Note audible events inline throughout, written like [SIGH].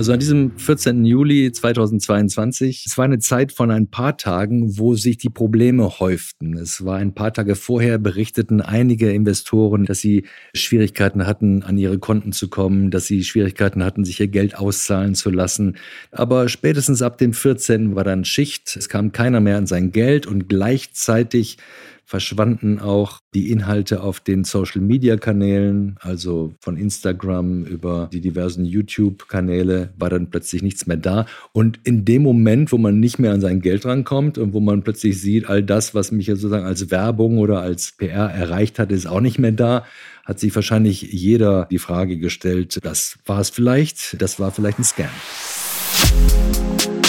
Also an diesem 14. Juli 2022, es war eine Zeit von ein paar Tagen, wo sich die Probleme häuften. Es war ein paar Tage vorher berichteten einige Investoren, dass sie Schwierigkeiten hatten, an ihre Konten zu kommen, dass sie Schwierigkeiten hatten, sich ihr Geld auszahlen zu lassen. Aber spätestens ab dem 14. war dann Schicht. Es kam keiner mehr an sein Geld und gleichzeitig verschwanden auch die Inhalte auf den Social-Media-Kanälen, also von Instagram über die diversen YouTube-Kanäle, war dann plötzlich nichts mehr da. Und in dem Moment, wo man nicht mehr an sein Geld rankommt und wo man plötzlich sieht, all das, was mich sozusagen als Werbung oder als PR erreicht hat, ist auch nicht mehr da, hat sich wahrscheinlich jeder die Frage gestellt, das war es vielleicht, das war vielleicht ein Scam.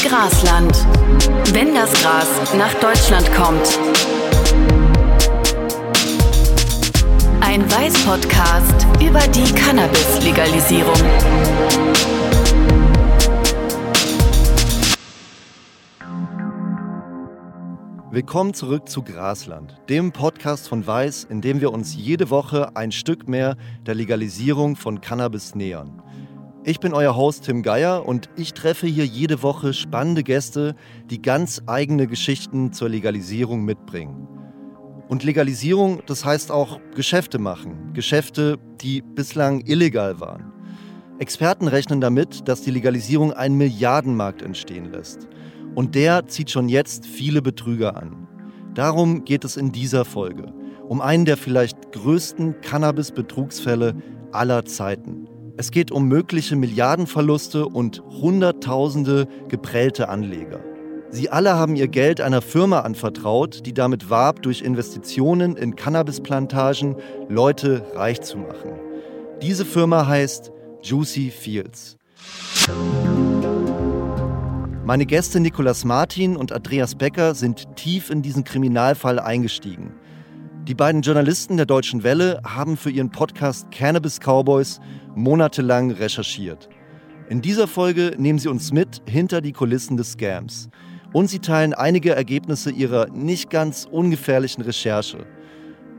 Grasland. Wenn das Gras nach Deutschland kommt. Ein Weiß-Podcast über die Cannabis-Legalisierung. Willkommen zurück zu Grasland, dem Podcast von Weiß, in dem wir uns jede Woche ein Stück mehr der Legalisierung von Cannabis nähern. Ich bin euer Host Tim Geier und ich treffe hier jede Woche spannende Gäste, die ganz eigene Geschichten zur Legalisierung mitbringen. Und Legalisierung, das heißt auch Geschäfte machen. Geschäfte, die bislang illegal waren. Experten rechnen damit, dass die Legalisierung einen Milliardenmarkt entstehen lässt. Und der zieht schon jetzt viele Betrüger an. Darum geht es in dieser Folge. Um einen der vielleicht größten Cannabis-Betrugsfälle aller Zeiten. Es geht um mögliche Milliardenverluste und Hunderttausende geprellte Anleger. Sie alle haben ihr Geld einer Firma anvertraut, die damit warb, durch Investitionen in Cannabisplantagen Leute reich zu machen. Diese Firma heißt Juicy Fields. Meine Gäste Nicolas Martin und Andreas Becker sind tief in diesen Kriminalfall eingestiegen. Die beiden Journalisten der Deutschen Welle haben für ihren Podcast Cannabis Cowboys monatelang recherchiert. In dieser Folge nehmen sie uns mit hinter die Kulissen des Scams – und sie teilen einige Ergebnisse ihrer nicht ganz ungefährlichen Recherche.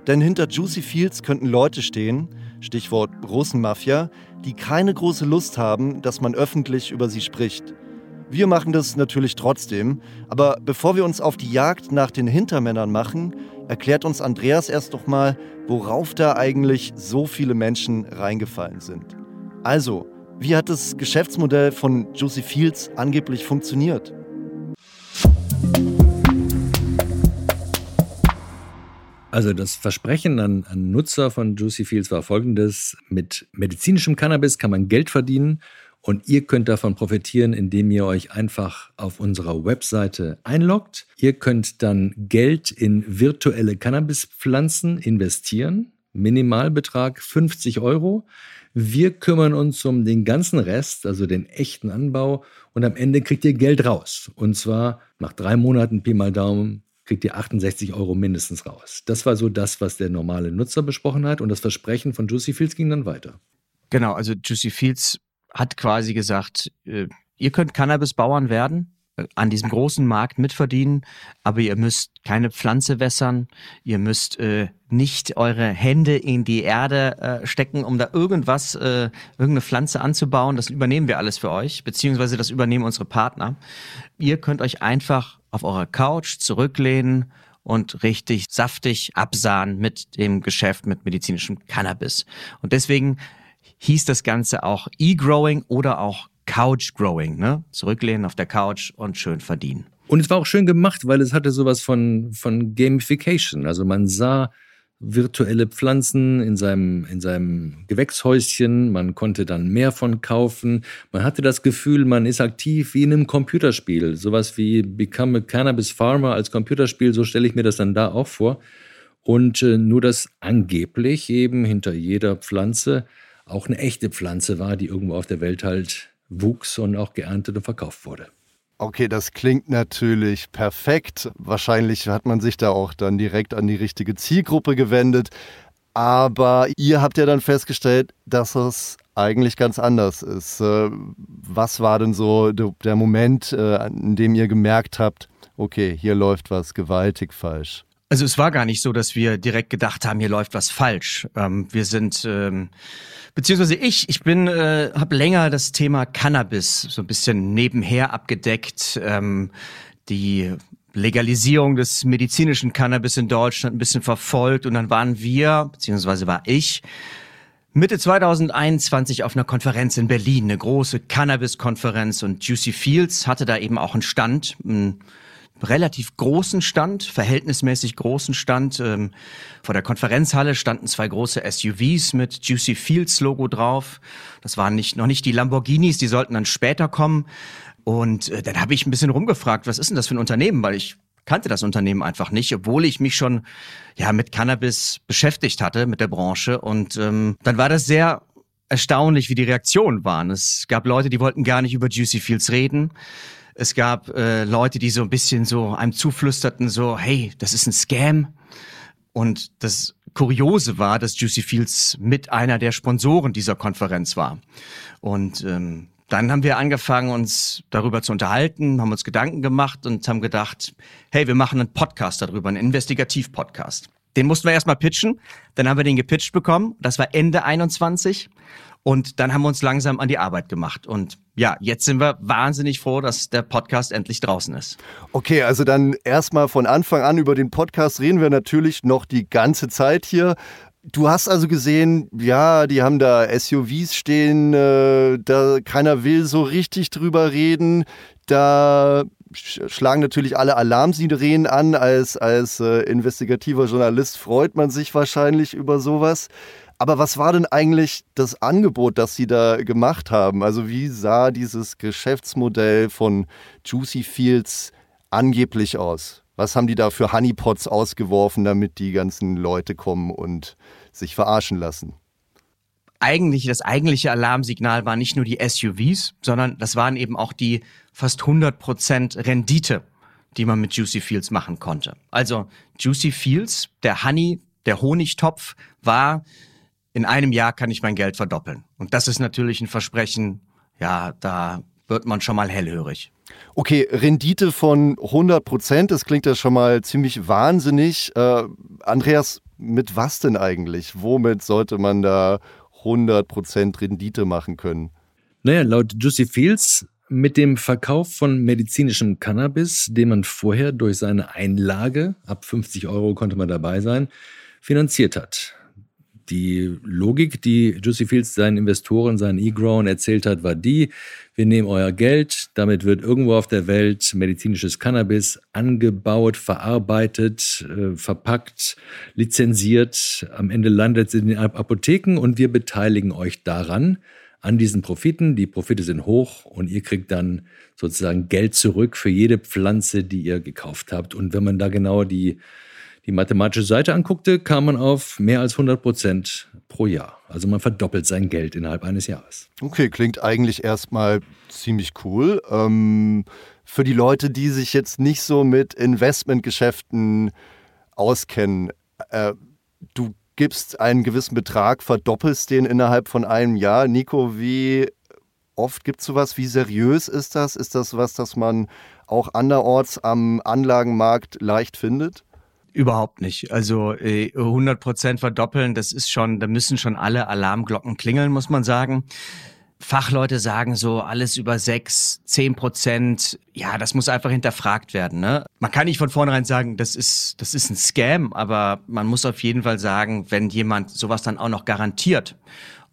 Denn hinter Juicy Fields könnten Leute stehen, Stichwort Russenmafia, die keine große Lust haben, dass man öffentlich über sie spricht. Wir machen das natürlich trotzdem, aber bevor wir uns auf die Jagd nach den Hintermännern machen, erklärt uns Andreas erst doch mal, worauf da eigentlich so viele Menschen reingefallen sind. Also, wie hat das Geschäftsmodell von Juicy Fields angeblich funktioniert? Also das Versprechen an, an, Nutzer von Juicy Fields war folgendes. Mit medizinischem Cannabis kann man Geld verdienen und ihr könnt davon profitieren, indem ihr euch einfach auf unserer Webseite einloggt. Ihr könnt dann Geld in virtuelle Cannabispflanzen investieren. Minimalbetrag 50 Euro. Wir kümmern uns um den ganzen Rest, also den echten Anbau. Und am Ende kriegt ihr Geld raus. Und zwar nach drei Monaten Pi mal Daumen kriegt ihr 68 Euro mindestens raus. Das war so das, was der normale Nutzer besprochen hat und das Versprechen von Juicy Fields ging dann weiter. Genau, also Juicy Fields hat quasi gesagt, äh, ihr könnt Cannabis-Bauern werden, äh, an diesem großen Markt mitverdienen, aber ihr müsst keine Pflanze wässern, ihr müsst äh, nicht eure Hände in die Erde äh, stecken, um da irgendwas, äh, irgendeine Pflanze anzubauen. Das übernehmen wir alles für euch, beziehungsweise das übernehmen unsere Partner. Ihr könnt euch einfach auf eurer Couch zurücklehnen und richtig saftig absahen mit dem Geschäft mit medizinischem Cannabis. Und deswegen hieß das Ganze auch E-Growing oder auch Couch Growing, ne? Zurücklehnen auf der Couch und schön verdienen. Und es war auch schön gemacht, weil es hatte sowas von, von Gamification. Also man sah virtuelle Pflanzen in seinem, in seinem Gewächshäuschen. Man konnte dann mehr von kaufen. Man hatte das Gefühl, man ist aktiv wie in einem Computerspiel. Sowas wie Become a Cannabis Farmer als Computerspiel, so stelle ich mir das dann da auch vor. Und äh, nur, dass angeblich eben hinter jeder Pflanze auch eine echte Pflanze war, die irgendwo auf der Welt halt wuchs und auch geerntet und verkauft wurde. Okay, das klingt natürlich perfekt. Wahrscheinlich hat man sich da auch dann direkt an die richtige Zielgruppe gewendet. Aber ihr habt ja dann festgestellt, dass es eigentlich ganz anders ist. Äh, was war denn so der Moment, äh, in dem ihr gemerkt habt, okay, hier läuft was gewaltig falsch? Also es war gar nicht so, dass wir direkt gedacht haben, hier läuft was falsch. Ähm, wir sind, ähm, beziehungsweise ich, ich bin, äh, habe länger das Thema Cannabis so ein bisschen nebenher abgedeckt. Ähm, die Legalisierung des medizinischen Cannabis in Deutschland ein bisschen verfolgt und dann waren wir, beziehungsweise war ich, Mitte 2021 auf einer Konferenz in Berlin, eine große Cannabis-Konferenz und Juicy Fields hatte da eben auch einen Stand, einen relativ großen Stand, verhältnismäßig großen Stand. Ähm, vor der Konferenzhalle standen zwei große SUVs mit Juicy Fields Logo drauf. Das waren nicht, noch nicht die Lamborghinis, die sollten dann später kommen. Und äh, dann habe ich ein bisschen rumgefragt, was ist denn das für ein Unternehmen? Weil ich kannte das Unternehmen einfach nicht, obwohl ich mich schon ja mit Cannabis beschäftigt hatte, mit der Branche. Und ähm, dann war das sehr erstaunlich, wie die Reaktionen waren. Es gab Leute, die wollten gar nicht über Juicy Fields reden. Es gab äh, Leute, die so ein bisschen so einem zuflüsterten, so, hey, das ist ein Scam. Und das Kuriose war, dass Juicy Fields mit einer der Sponsoren dieser Konferenz war. Und ähm, dann haben wir angefangen, uns darüber zu unterhalten, haben uns Gedanken gemacht und haben gedacht, hey, wir machen einen Podcast darüber, einen Investigativ-Podcast. Den mussten wir erstmal pitchen, dann haben wir den gepitcht bekommen, das war Ende 21 und dann haben wir uns langsam an die Arbeit gemacht und ja, jetzt sind wir wahnsinnig froh, dass der Podcast endlich draußen ist. Okay, also dann erstmal von Anfang an über den Podcast reden wir natürlich noch die ganze Zeit hier. Du hast also gesehen, ja, die haben da SUVs stehen, äh, da keiner will so richtig drüber reden. Da schlagen natürlich alle Alarmsirenen an. Als, als äh, investigativer Journalist freut man sich wahrscheinlich über sowas. Aber was war denn eigentlich das Angebot, das Sie da gemacht haben? Also wie sah dieses Geschäftsmodell von Juicy Fields angeblich aus? Was haben die da für Honeypots ausgeworfen, damit die ganzen Leute kommen und sich verarschen lassen? Eigentlich, das eigentliche Alarmsignal war nicht nur die SUVs, sondern das waren eben auch die fast 100% Rendite, die man mit Juicy Fields machen konnte. Also Juicy Fields, der Honey, der Honigtopf war, in einem Jahr kann ich mein Geld verdoppeln. Und das ist natürlich ein Versprechen, ja, da wird man schon mal hellhörig. Okay, Rendite von 100 Prozent, das klingt ja schon mal ziemlich wahnsinnig. Äh, Andreas, mit was denn eigentlich? Womit sollte man da 100 Prozent Rendite machen können? Naja, laut Juicy Fields mit dem Verkauf von medizinischem Cannabis, den man vorher durch seine Einlage, ab 50 Euro konnte man dabei sein, finanziert hat. Die Logik, die Juicy Fields seinen Investoren, seinen E-Grown erzählt hat, war die, wir nehmen euer Geld, damit wird irgendwo auf der Welt medizinisches Cannabis angebaut, verarbeitet, äh, verpackt, lizenziert, am Ende landet es in den Apotheken und wir beteiligen euch daran, an diesen Profiten. Die Profite sind hoch und ihr kriegt dann sozusagen Geld zurück für jede Pflanze, die ihr gekauft habt. Und wenn man da genau die die mathematische Seite anguckte, kam man auf mehr als 100 Prozent pro Jahr. Also man verdoppelt sein Geld innerhalb eines Jahres. Okay, klingt eigentlich erstmal ziemlich cool. Ähm, für die Leute, die sich jetzt nicht so mit Investmentgeschäften auskennen, äh, du gibst einen gewissen Betrag, verdoppelst den innerhalb von einem Jahr. Nico, wie oft gibt es sowas? Wie seriös ist das? Ist das was, das man auch anderorts am Anlagenmarkt leicht findet? Überhaupt nicht. Also äh, 100 Prozent verdoppeln, das ist schon, da müssen schon alle Alarmglocken klingeln, muss man sagen. Fachleute sagen so, alles über sechs, zehn Prozent, ja, das muss einfach hinterfragt werden. Ne? Man kann nicht von vornherein sagen, das ist, das ist ein Scam, aber man muss auf jeden Fall sagen, wenn jemand sowas dann auch noch garantiert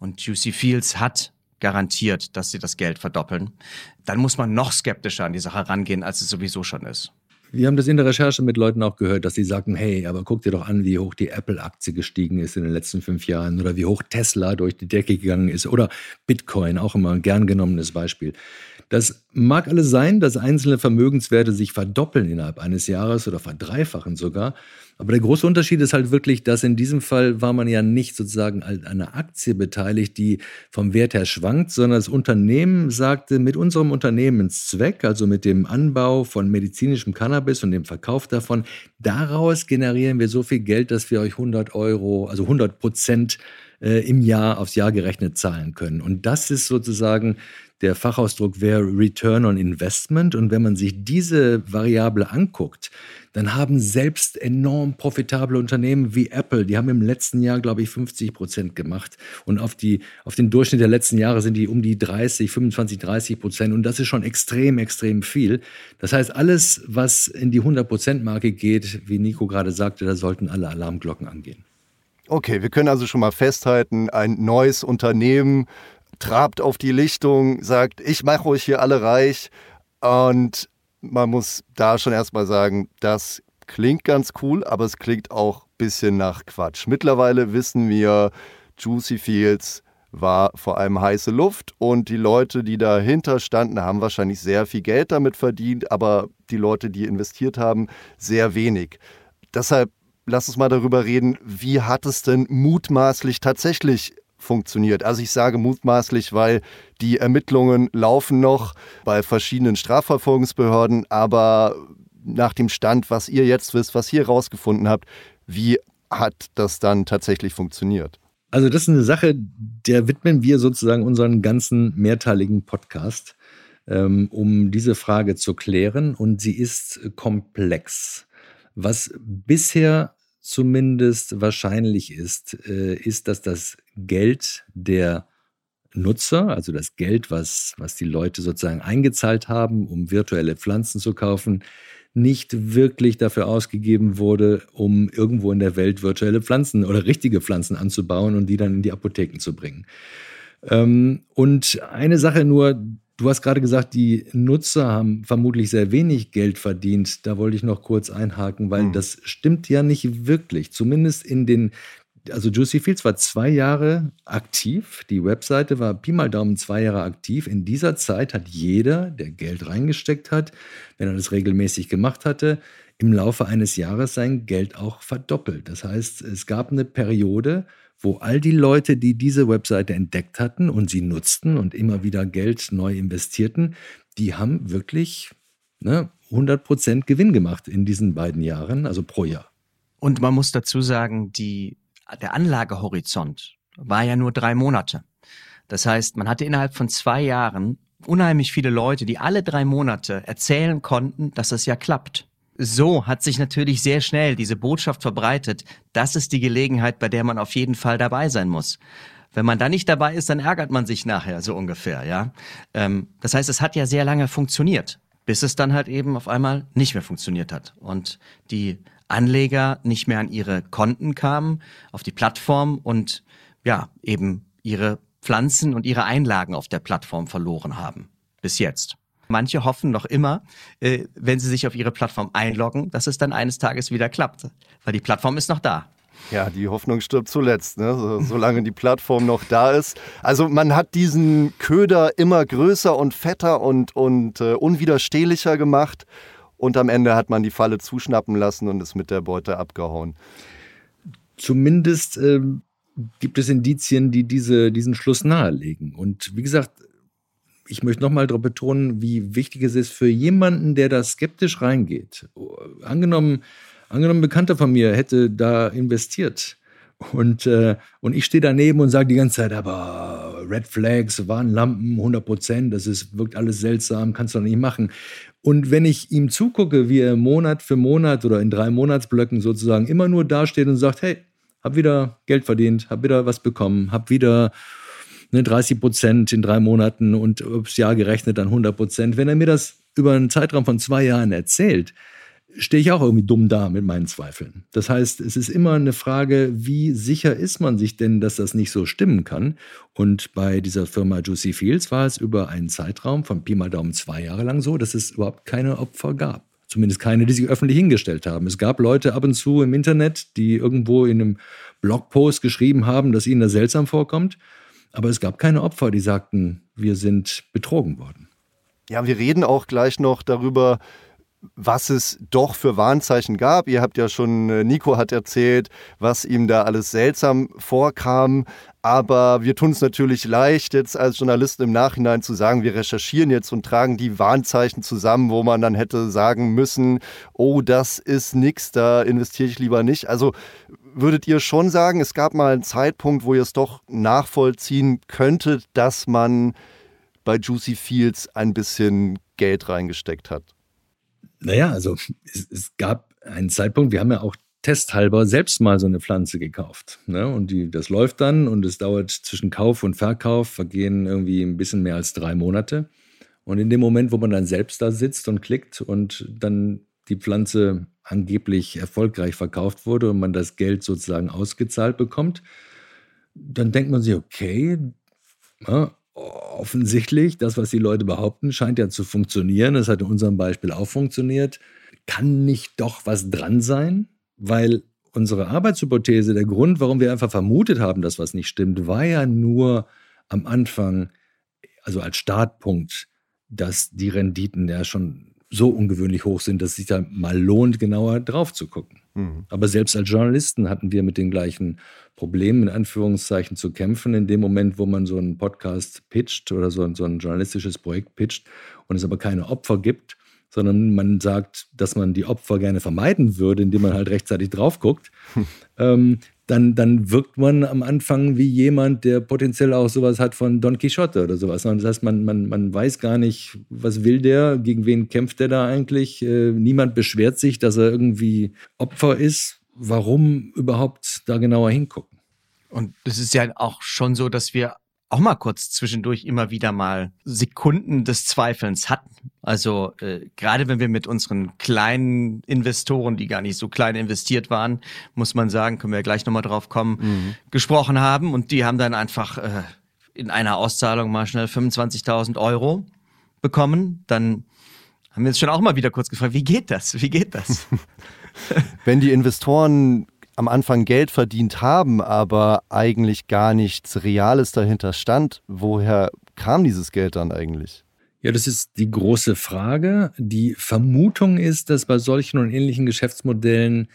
und Juicy Fields hat garantiert, dass sie das Geld verdoppeln, dann muss man noch skeptischer an die Sache rangehen, als es sowieso schon ist. Wir haben das in der Recherche mit Leuten auch gehört, dass sie sagten, hey, aber guck dir doch an, wie hoch die Apple-Aktie gestiegen ist in den letzten fünf Jahren oder wie hoch Tesla durch die Decke gegangen ist oder Bitcoin, auch immer ein gern genommenes Beispiel. Das mag alles sein, dass einzelne Vermögenswerte sich verdoppeln innerhalb eines Jahres oder verdreifachen sogar. Aber der große Unterschied ist halt wirklich, dass in diesem Fall war man ja nicht sozusagen an einer Aktie beteiligt, die vom Wert her schwankt, sondern das Unternehmen sagte, mit unserem Unternehmenszweck, also mit dem Anbau von medizinischem Cannabis und dem Verkauf davon, daraus generieren wir so viel Geld, dass wir euch 100 Euro, also 100 Prozent äh, im Jahr aufs Jahr gerechnet zahlen können. Und das ist sozusagen der Fachausdruck wäre Return on Investment. Und wenn man sich diese Variable anguckt, dann haben selbst enorm profitable Unternehmen wie Apple, die haben im letzten Jahr, glaube ich, 50 Prozent gemacht. Und auf, die, auf den Durchschnitt der letzten Jahre sind die um die 30, 25, 30 Prozent. Und das ist schon extrem, extrem viel. Das heißt, alles, was in die 100 Prozent Marke geht, wie Nico gerade sagte, da sollten alle Alarmglocken angehen. Okay, wir können also schon mal festhalten, ein neues Unternehmen trabt auf die Lichtung, sagt, ich mache euch hier alle reich. Und man muss da schon erstmal sagen, das klingt ganz cool, aber es klingt auch ein bisschen nach Quatsch. Mittlerweile wissen wir, Juicy Fields war vor allem heiße Luft und die Leute, die dahinter standen, haben wahrscheinlich sehr viel Geld damit verdient, aber die Leute, die investiert haben, sehr wenig. Deshalb lass uns mal darüber reden, wie hat es denn mutmaßlich tatsächlich funktioniert. Also ich sage mutmaßlich, weil die Ermittlungen laufen noch bei verschiedenen Strafverfolgungsbehörden, aber nach dem Stand, was ihr jetzt wisst, was ihr herausgefunden habt, wie hat das dann tatsächlich funktioniert? Also das ist eine Sache, der widmen wir sozusagen unseren ganzen mehrteiligen Podcast, ähm, um diese Frage zu klären. Und sie ist komplex. Was bisher zumindest wahrscheinlich ist, äh, ist, dass das Geld der Nutzer, also das Geld, was, was die Leute sozusagen eingezahlt haben, um virtuelle Pflanzen zu kaufen, nicht wirklich dafür ausgegeben wurde, um irgendwo in der Welt virtuelle Pflanzen oder richtige Pflanzen anzubauen und die dann in die Apotheken zu bringen. Ähm, und eine Sache nur, Du hast gerade gesagt, die Nutzer haben vermutlich sehr wenig Geld verdient. Da wollte ich noch kurz einhaken, weil mhm. das stimmt ja nicht wirklich. Zumindest in den, also Juicy Fields war zwei Jahre aktiv. Die Webseite war Pi mal Daumen zwei Jahre aktiv. In dieser Zeit hat jeder, der Geld reingesteckt hat, wenn er das regelmäßig gemacht hatte, im Laufe eines Jahres sein Geld auch verdoppelt. Das heißt, es gab eine Periode, wo all die Leute, die diese Webseite entdeckt hatten und sie nutzten und immer wieder Geld neu investierten, die haben wirklich ne, 100% Gewinn gemacht in diesen beiden Jahren, also pro Jahr. Und man muss dazu sagen, die, der Anlagehorizont war ja nur drei Monate. Das heißt, man hatte innerhalb von zwei Jahren unheimlich viele Leute, die alle drei Monate erzählen konnten, dass es ja klappt so hat sich natürlich sehr schnell diese Botschaft verbreitet. Das ist die Gelegenheit, bei der man auf jeden Fall dabei sein muss. Wenn man da nicht dabei ist, dann ärgert man sich nachher, so ungefähr, ja. Ähm, das heißt, es hat ja sehr lange funktioniert, bis es dann halt eben auf einmal nicht mehr funktioniert hat. Und die Anleger nicht mehr an ihre Konten kamen, auf die Plattform und ja, eben ihre Pflanzen und ihre Einlagen auf der Plattform verloren haben. Bis jetzt. Manche hoffen noch immer, äh, wenn sie sich auf ihre Plattform einloggen, dass es dann eines Tages wieder klappt, weil die Plattform ist noch da. Ja, die Hoffnung stirbt zuletzt, ne? so, solange die Plattform noch da ist. Also man hat diesen Köder immer größer und fetter und, und äh, unwiderstehlicher gemacht und am Ende hat man die Falle zuschnappen lassen und ist mit der Beute abgehauen. Zumindest äh, gibt es Indizien, die diese, diesen Schluss nahelegen. Und wie gesagt, ich möchte nochmal darauf betonen, wie wichtig es ist für jemanden, der da skeptisch reingeht. Angenommen, angenommen, ein Bekannter von mir hätte da investiert und, äh, und ich stehe daneben und sage die ganze Zeit, aber Red Flags, Warnlampen, 100 Prozent, das ist, wirkt alles seltsam, kannst du doch nicht machen. Und wenn ich ihm zugucke, wie er Monat für Monat oder in drei Monatsblöcken sozusagen immer nur dasteht und sagt, hey, hab wieder Geld verdient, hab wieder was bekommen, hab wieder ne, 30 Prozent in drei Monaten und aufs Jahr gerechnet dann 100 Prozent. Wenn er mir das über einen Zeitraum von zwei Jahren erzählt, stehe ich auch irgendwie dumm da mit meinen Zweifeln. Das heißt, es ist immer eine Frage, wie sicher ist man sich denn, dass das nicht so stimmen kann? Und bei dieser Firma Juicy Fields war es über einen Zeitraum von Pi mal Daumen zwei Jahre lang so, dass es überhaupt keine Opfer gab. Zumindest keine, die sich öffentlich hingestellt haben. Es gab Leute ab und zu im Internet, die irgendwo in einem Blogpost geschrieben haben, dass ihnen das seltsam vorkommt. Aber es gab keine Opfer, die sagten, wir sind betrogen worden. Ja, wir reden auch gleich noch darüber, was es doch für Warnzeichen gab. Ihr habt ja schon, äh, Nico hat erzählt, was ihm da alles seltsam vorkam. Aber wir tun es natürlich leicht, jetzt als Journalisten im Nachhinein zu sagen, wir recherchieren jetzt und tragen die Warnzeichen zusammen, wo man dann hätte sagen müssen, oh, das ist nix, da investiere ich lieber nicht. Also würdet ihr schon sagen, es gab mal einen Zeitpunkt, wo ihr es doch nachvollziehen könntet, dass man bei Juicy Fields ein bisschen Geld reingesteckt hat? Naja, also es, es gab einen Zeitpunkt, wir haben ja auch testhalber selbst mal so eine Pflanze gekauft. Ne? Und die, das läuft dann und es dauert zwischen Kauf und Verkauf, vergehen irgendwie ein bisschen mehr als drei Monate. Und in dem Moment, wo man dann selbst da sitzt und klickt und dann die Pflanze angeblich erfolgreich verkauft wurde und man das Geld sozusagen ausgezahlt bekommt, dann denkt man sich, okay, ja, offensichtlich, das, was die Leute behaupten, scheint ja zu funktionieren. Das hat in unserem Beispiel auch funktioniert. Kann nicht doch was dran sein? Weil unsere Arbeitshypothese, der Grund, warum wir einfach vermutet haben, dass was nicht stimmt, war ja nur am Anfang, also als Startpunkt, dass die Renditen ja schon so ungewöhnlich hoch sind, dass es sich da mal lohnt, genauer drauf zu gucken. Mhm. Aber selbst als Journalisten hatten wir mit den gleichen Problemen, in Anführungszeichen, zu kämpfen. In dem Moment, wo man so einen Podcast pitcht oder so ein, so ein journalistisches Projekt pitcht und es aber keine Opfer gibt, sondern man sagt, dass man die Opfer gerne vermeiden würde, indem man halt rechtzeitig drauf guckt, hm. ähm, dann, dann wirkt man am Anfang wie jemand, der potenziell auch sowas hat von Don Quixote oder sowas. Das heißt, man, man, man weiß gar nicht, was will der, gegen wen kämpft der da eigentlich. Äh, niemand beschwert sich, dass er irgendwie Opfer ist. Warum überhaupt da genauer hingucken? Und es ist ja auch schon so, dass wir auch mal kurz zwischendurch immer wieder mal Sekunden des Zweifelns hatten. Also äh, gerade wenn wir mit unseren kleinen Investoren, die gar nicht so klein investiert waren, muss man sagen, können wir gleich nochmal drauf kommen, mhm. gesprochen haben und die haben dann einfach äh, in einer Auszahlung mal schnell 25.000 Euro bekommen. Dann haben wir uns schon auch mal wieder kurz gefragt, wie geht das? Wie geht das? [LAUGHS] wenn die Investoren am Anfang Geld verdient haben, aber eigentlich gar nichts Reales dahinter stand, woher kam dieses Geld dann eigentlich? Ja, das ist die große Frage. Die Vermutung ist, dass bei solchen und ähnlichen Geschäftsmodellen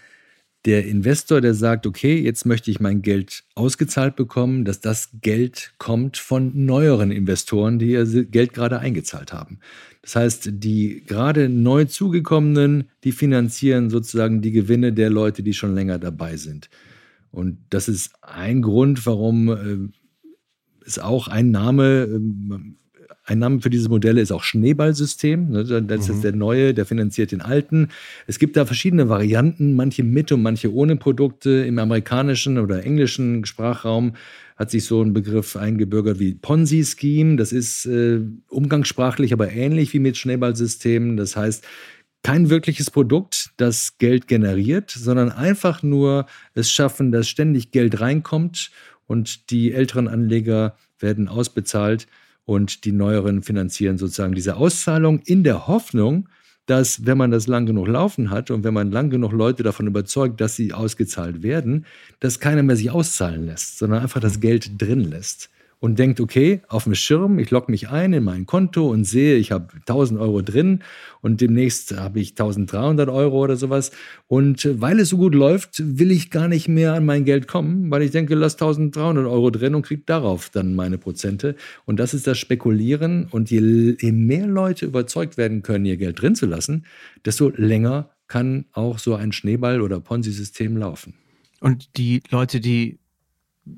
der Investor, der sagt, okay, jetzt möchte ich mein Geld ausgezahlt bekommen, dass das Geld kommt von neueren Investoren, die ihr Geld gerade eingezahlt haben. Das heißt, die gerade neu zugekommenen, die finanzieren sozusagen die Gewinne der Leute, die schon länger dabei sind. Und das ist ein Grund, warum äh, es auch ein Name, äh, ein Name für diese Modelle ist auch Schneeballsystem. Ne? Das ist mhm. der neue, der finanziert den alten. Es gibt da verschiedene Varianten, manche mit und manche ohne Produkte. Im amerikanischen oder englischen Sprachraum hat sich so ein Begriff eingebürgert wie Ponzi-Scheme. Das ist äh, umgangssprachlich aber ähnlich wie mit Schneeballsystemen. Das heißt, kein wirkliches Produkt, das Geld generiert, sondern einfach nur es schaffen, dass ständig Geld reinkommt und die älteren Anleger werden ausbezahlt und die neueren finanzieren sozusagen diese Auszahlung in der Hoffnung, dass wenn man das lang genug laufen hat und wenn man lang genug Leute davon überzeugt, dass sie ausgezahlt werden, dass keiner mehr sich auszahlen lässt, sondern einfach das Geld drin lässt und denkt, okay, auf dem Schirm, ich logge mich ein in mein Konto und sehe, ich habe 1000 Euro drin und demnächst habe ich 1300 Euro oder sowas. Und weil es so gut läuft, will ich gar nicht mehr an mein Geld kommen, weil ich denke, lass 1300 Euro drin und kriege darauf dann meine Prozente. Und das ist das Spekulieren. Und je, je mehr Leute überzeugt werden können, ihr Geld drin zu lassen, desto länger kann auch so ein Schneeball- oder Ponzi-System laufen. Und die Leute, die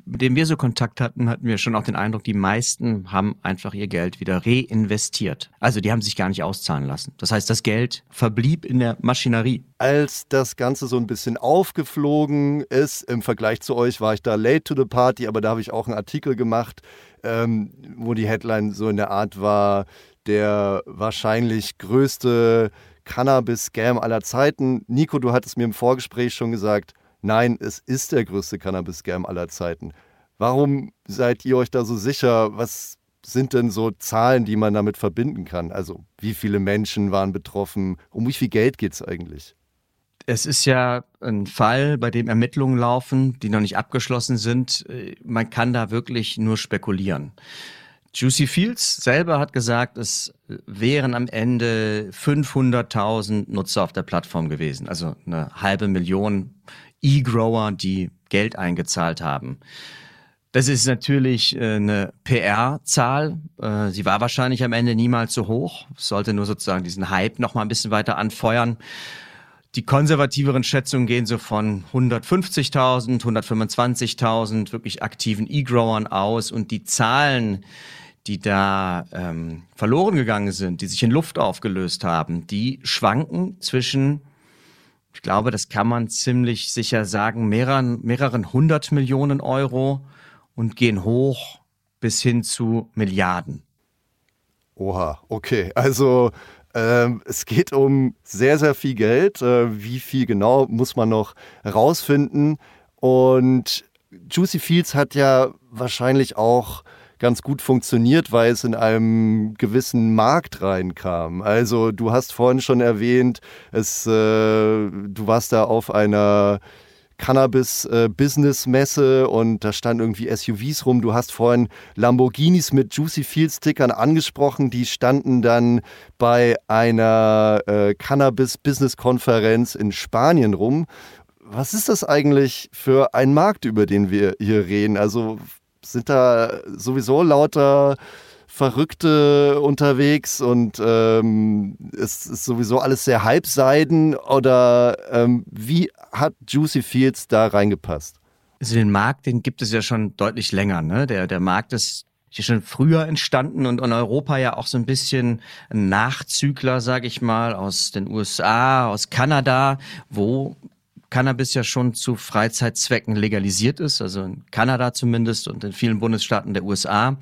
mit dem wir so Kontakt hatten, hatten wir schon auch den Eindruck, die meisten haben einfach ihr Geld wieder reinvestiert. Also die haben sich gar nicht auszahlen lassen. Das heißt, das Geld verblieb in der Maschinerie. Als das Ganze so ein bisschen aufgeflogen ist, im Vergleich zu euch war ich da late to the party, aber da habe ich auch einen Artikel gemacht, ähm, wo die Headline so in der Art war, der wahrscheinlich größte Cannabis-Scam aller Zeiten. Nico, du hattest mir im Vorgespräch schon gesagt, Nein, es ist der größte Cannabis-Scam aller Zeiten. Warum seid ihr euch da so sicher? Was sind denn so Zahlen, die man damit verbinden kann? Also wie viele Menschen waren betroffen? Um wie viel Geld geht es eigentlich? Es ist ja ein Fall, bei dem Ermittlungen laufen, die noch nicht abgeschlossen sind. Man kann da wirklich nur spekulieren. Juicy Fields selber hat gesagt, es wären am Ende 500.000 Nutzer auf der Plattform gewesen, also eine halbe Million E-Grower, die Geld eingezahlt haben. Das ist natürlich äh, eine PR-Zahl. Äh, sie war wahrscheinlich am Ende niemals so hoch. sollte nur sozusagen diesen Hype noch mal ein bisschen weiter anfeuern. Die konservativeren Schätzungen gehen so von 150.000, 125.000 wirklich aktiven E-Growern aus und die Zahlen, die da ähm, verloren gegangen sind, die sich in Luft aufgelöst haben, die schwanken zwischen, ich glaube, das kann man ziemlich sicher sagen, mehreren, mehreren hundert Millionen Euro und gehen hoch bis hin zu Milliarden. Oha, okay. Also ähm, es geht um sehr, sehr viel Geld. Äh, wie viel genau muss man noch rausfinden. Und Juicy Fields hat ja wahrscheinlich auch ganz gut funktioniert, weil es in einem gewissen Markt reinkam. Also du hast vorhin schon erwähnt, es, äh, du warst da auf einer Cannabis-Business-Messe äh, und da standen irgendwie SUVs rum. Du hast vorhin Lamborghinis mit Juicy Field-Stickern angesprochen. Die standen dann bei einer äh, Cannabis-Business-Konferenz in Spanien rum. Was ist das eigentlich für ein Markt, über den wir hier reden? Also sind da sowieso lauter Verrückte unterwegs und ähm, es ist sowieso alles sehr halbseiden oder ähm, wie hat Juicy Fields da reingepasst? Also den Markt, den gibt es ja schon deutlich länger. Ne? Der, der Markt ist hier schon früher entstanden und in Europa ja auch so ein bisschen ein Nachzügler, sage ich mal, aus den USA, aus Kanada, wo Cannabis ja schon zu Freizeitzwecken legalisiert ist, also in Kanada zumindest und in vielen Bundesstaaten der USA.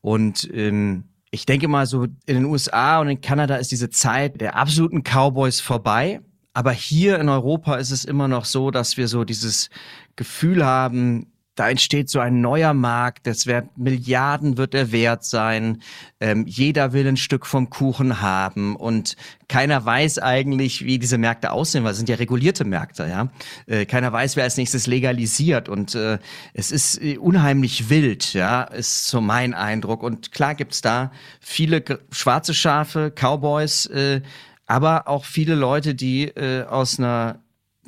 Und ähm, ich denke mal, so in den USA und in Kanada ist diese Zeit der absoluten Cowboys vorbei. Aber hier in Europa ist es immer noch so, dass wir so dieses Gefühl haben, da entsteht so ein neuer Markt, das wird Milliarden wird er wert sein. Ähm, jeder will ein Stück vom Kuchen haben und keiner weiß eigentlich, wie diese Märkte aussehen, weil es sind ja regulierte Märkte, ja. Äh, keiner weiß, wer als nächstes legalisiert und äh, es ist äh, unheimlich wild, ja, ist so mein Eindruck. Und klar gibt's da viele schwarze Schafe, Cowboys, äh, aber auch viele Leute, die äh, aus einer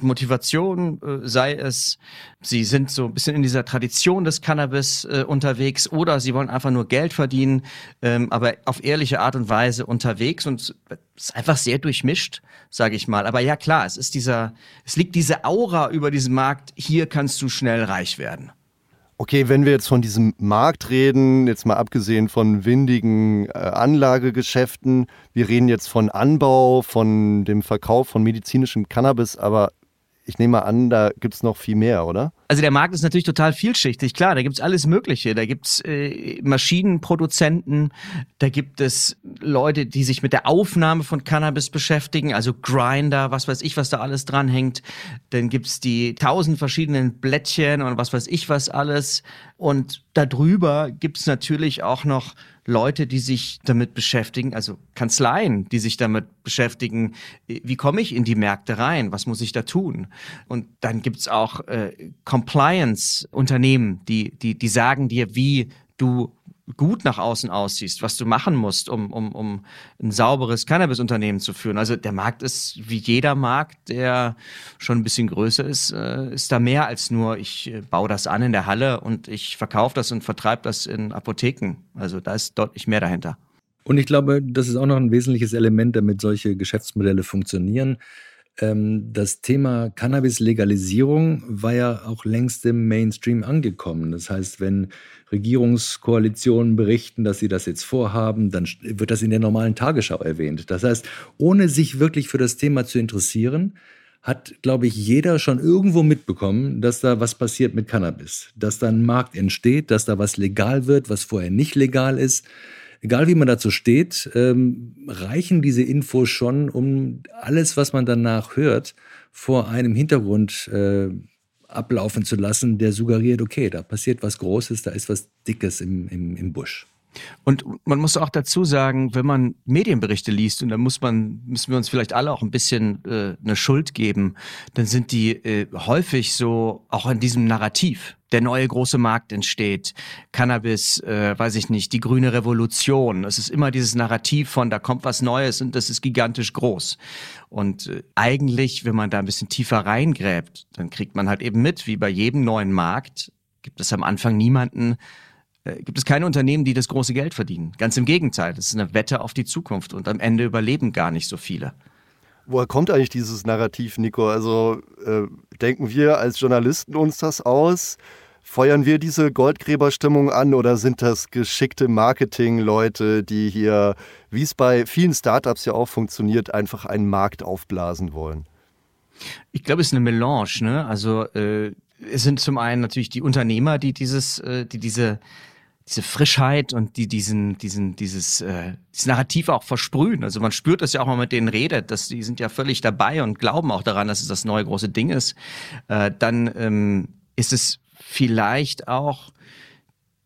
Motivation, äh, sei es, sie sind so ein bisschen in dieser Tradition des Cannabis äh, unterwegs oder sie wollen einfach nur Geld verdienen, ähm, aber auf ehrliche Art und Weise unterwegs und es ist einfach sehr durchmischt, sage ich mal. Aber ja klar, es ist dieser, es liegt diese Aura über diesem Markt, hier kannst du schnell reich werden. Okay, wenn wir jetzt von diesem Markt reden, jetzt mal abgesehen von windigen äh, Anlagegeschäften, wir reden jetzt von Anbau, von dem Verkauf von medizinischem Cannabis, aber ich nehme an, da gibt es noch viel mehr, oder? Also der Markt ist natürlich total vielschichtig, klar, da gibt's alles Mögliche. Da gibt's äh, Maschinenproduzenten, da gibt es Leute, die sich mit der Aufnahme von Cannabis beschäftigen, also Grinder, was weiß ich, was da alles dranhängt. Dann gibt's die tausend verschiedenen Blättchen und was weiß ich was alles. Und darüber gibt's natürlich auch noch Leute, die sich damit beschäftigen, also Kanzleien, die sich damit beschäftigen, wie komme ich in die Märkte rein, was muss ich da tun? Und dann gibt's auch äh, Compliance-Unternehmen, die, die, die sagen dir, wie du gut nach außen aussiehst, was du machen musst, um, um, um ein sauberes Cannabis-Unternehmen zu führen. Also der Markt ist wie jeder Markt, der schon ein bisschen größer ist, äh, ist da mehr als nur, ich äh, baue das an in der Halle und ich verkaufe das und vertreibe das in Apotheken. Also da ist deutlich mehr dahinter. Und ich glaube, das ist auch noch ein wesentliches Element, damit solche Geschäftsmodelle funktionieren. Ähm, das Thema Cannabis-Legalisierung war ja auch längst im Mainstream angekommen. Das heißt, wenn Regierungskoalitionen berichten, dass sie das jetzt vorhaben, dann wird das in der normalen Tagesschau erwähnt. Das heißt, ohne sich wirklich für das Thema zu interessieren, hat, glaube ich, jeder schon irgendwo mitbekommen, dass da was passiert mit Cannabis. Dass da ein Markt entsteht, dass da was legal wird, was vorher nicht legal ist. Egal wie man dazu steht, ähm, reichen diese Infos schon, um alles, was man danach hört, vor einem Hintergrund äh, ablaufen zu lassen, der suggeriert, okay, da passiert was Großes, da ist was Dickes im, im, im Busch. Und man muss auch dazu sagen, wenn man Medienberichte liest, und da muss man, müssen wir uns vielleicht alle auch ein bisschen äh, eine Schuld geben, dann sind die äh, häufig so auch in diesem Narrativ. Der neue große Markt entsteht, Cannabis, äh, weiß ich nicht, die grüne Revolution. Es ist immer dieses Narrativ von, da kommt was Neues und das ist gigantisch groß. Und äh, eigentlich, wenn man da ein bisschen tiefer reingräbt, dann kriegt man halt eben mit, wie bei jedem neuen Markt, gibt es am Anfang niemanden, gibt es keine Unternehmen, die das große Geld verdienen. Ganz im Gegenteil, das ist eine Wette auf die Zukunft und am Ende überleben gar nicht so viele. Woher kommt eigentlich dieses Narrativ, Nico? Also äh, denken wir als Journalisten uns das aus? Feuern wir diese Goldgräberstimmung an oder sind das geschickte Marketing-Leute, die hier, wie es bei vielen Startups ja auch funktioniert, einfach einen Markt aufblasen wollen? Ich glaube, es ist eine Melange. Ne? Also äh, es sind zum einen natürlich die Unternehmer, die dieses, äh, die diese diese Frischheit und die diesen diesen dieses äh, dieses Narrativ auch versprühen. Also man spürt das ja auch mal mit denen redet, dass die sind ja völlig dabei und glauben auch daran, dass es das neue große Ding ist. Äh, dann ähm, ist es vielleicht auch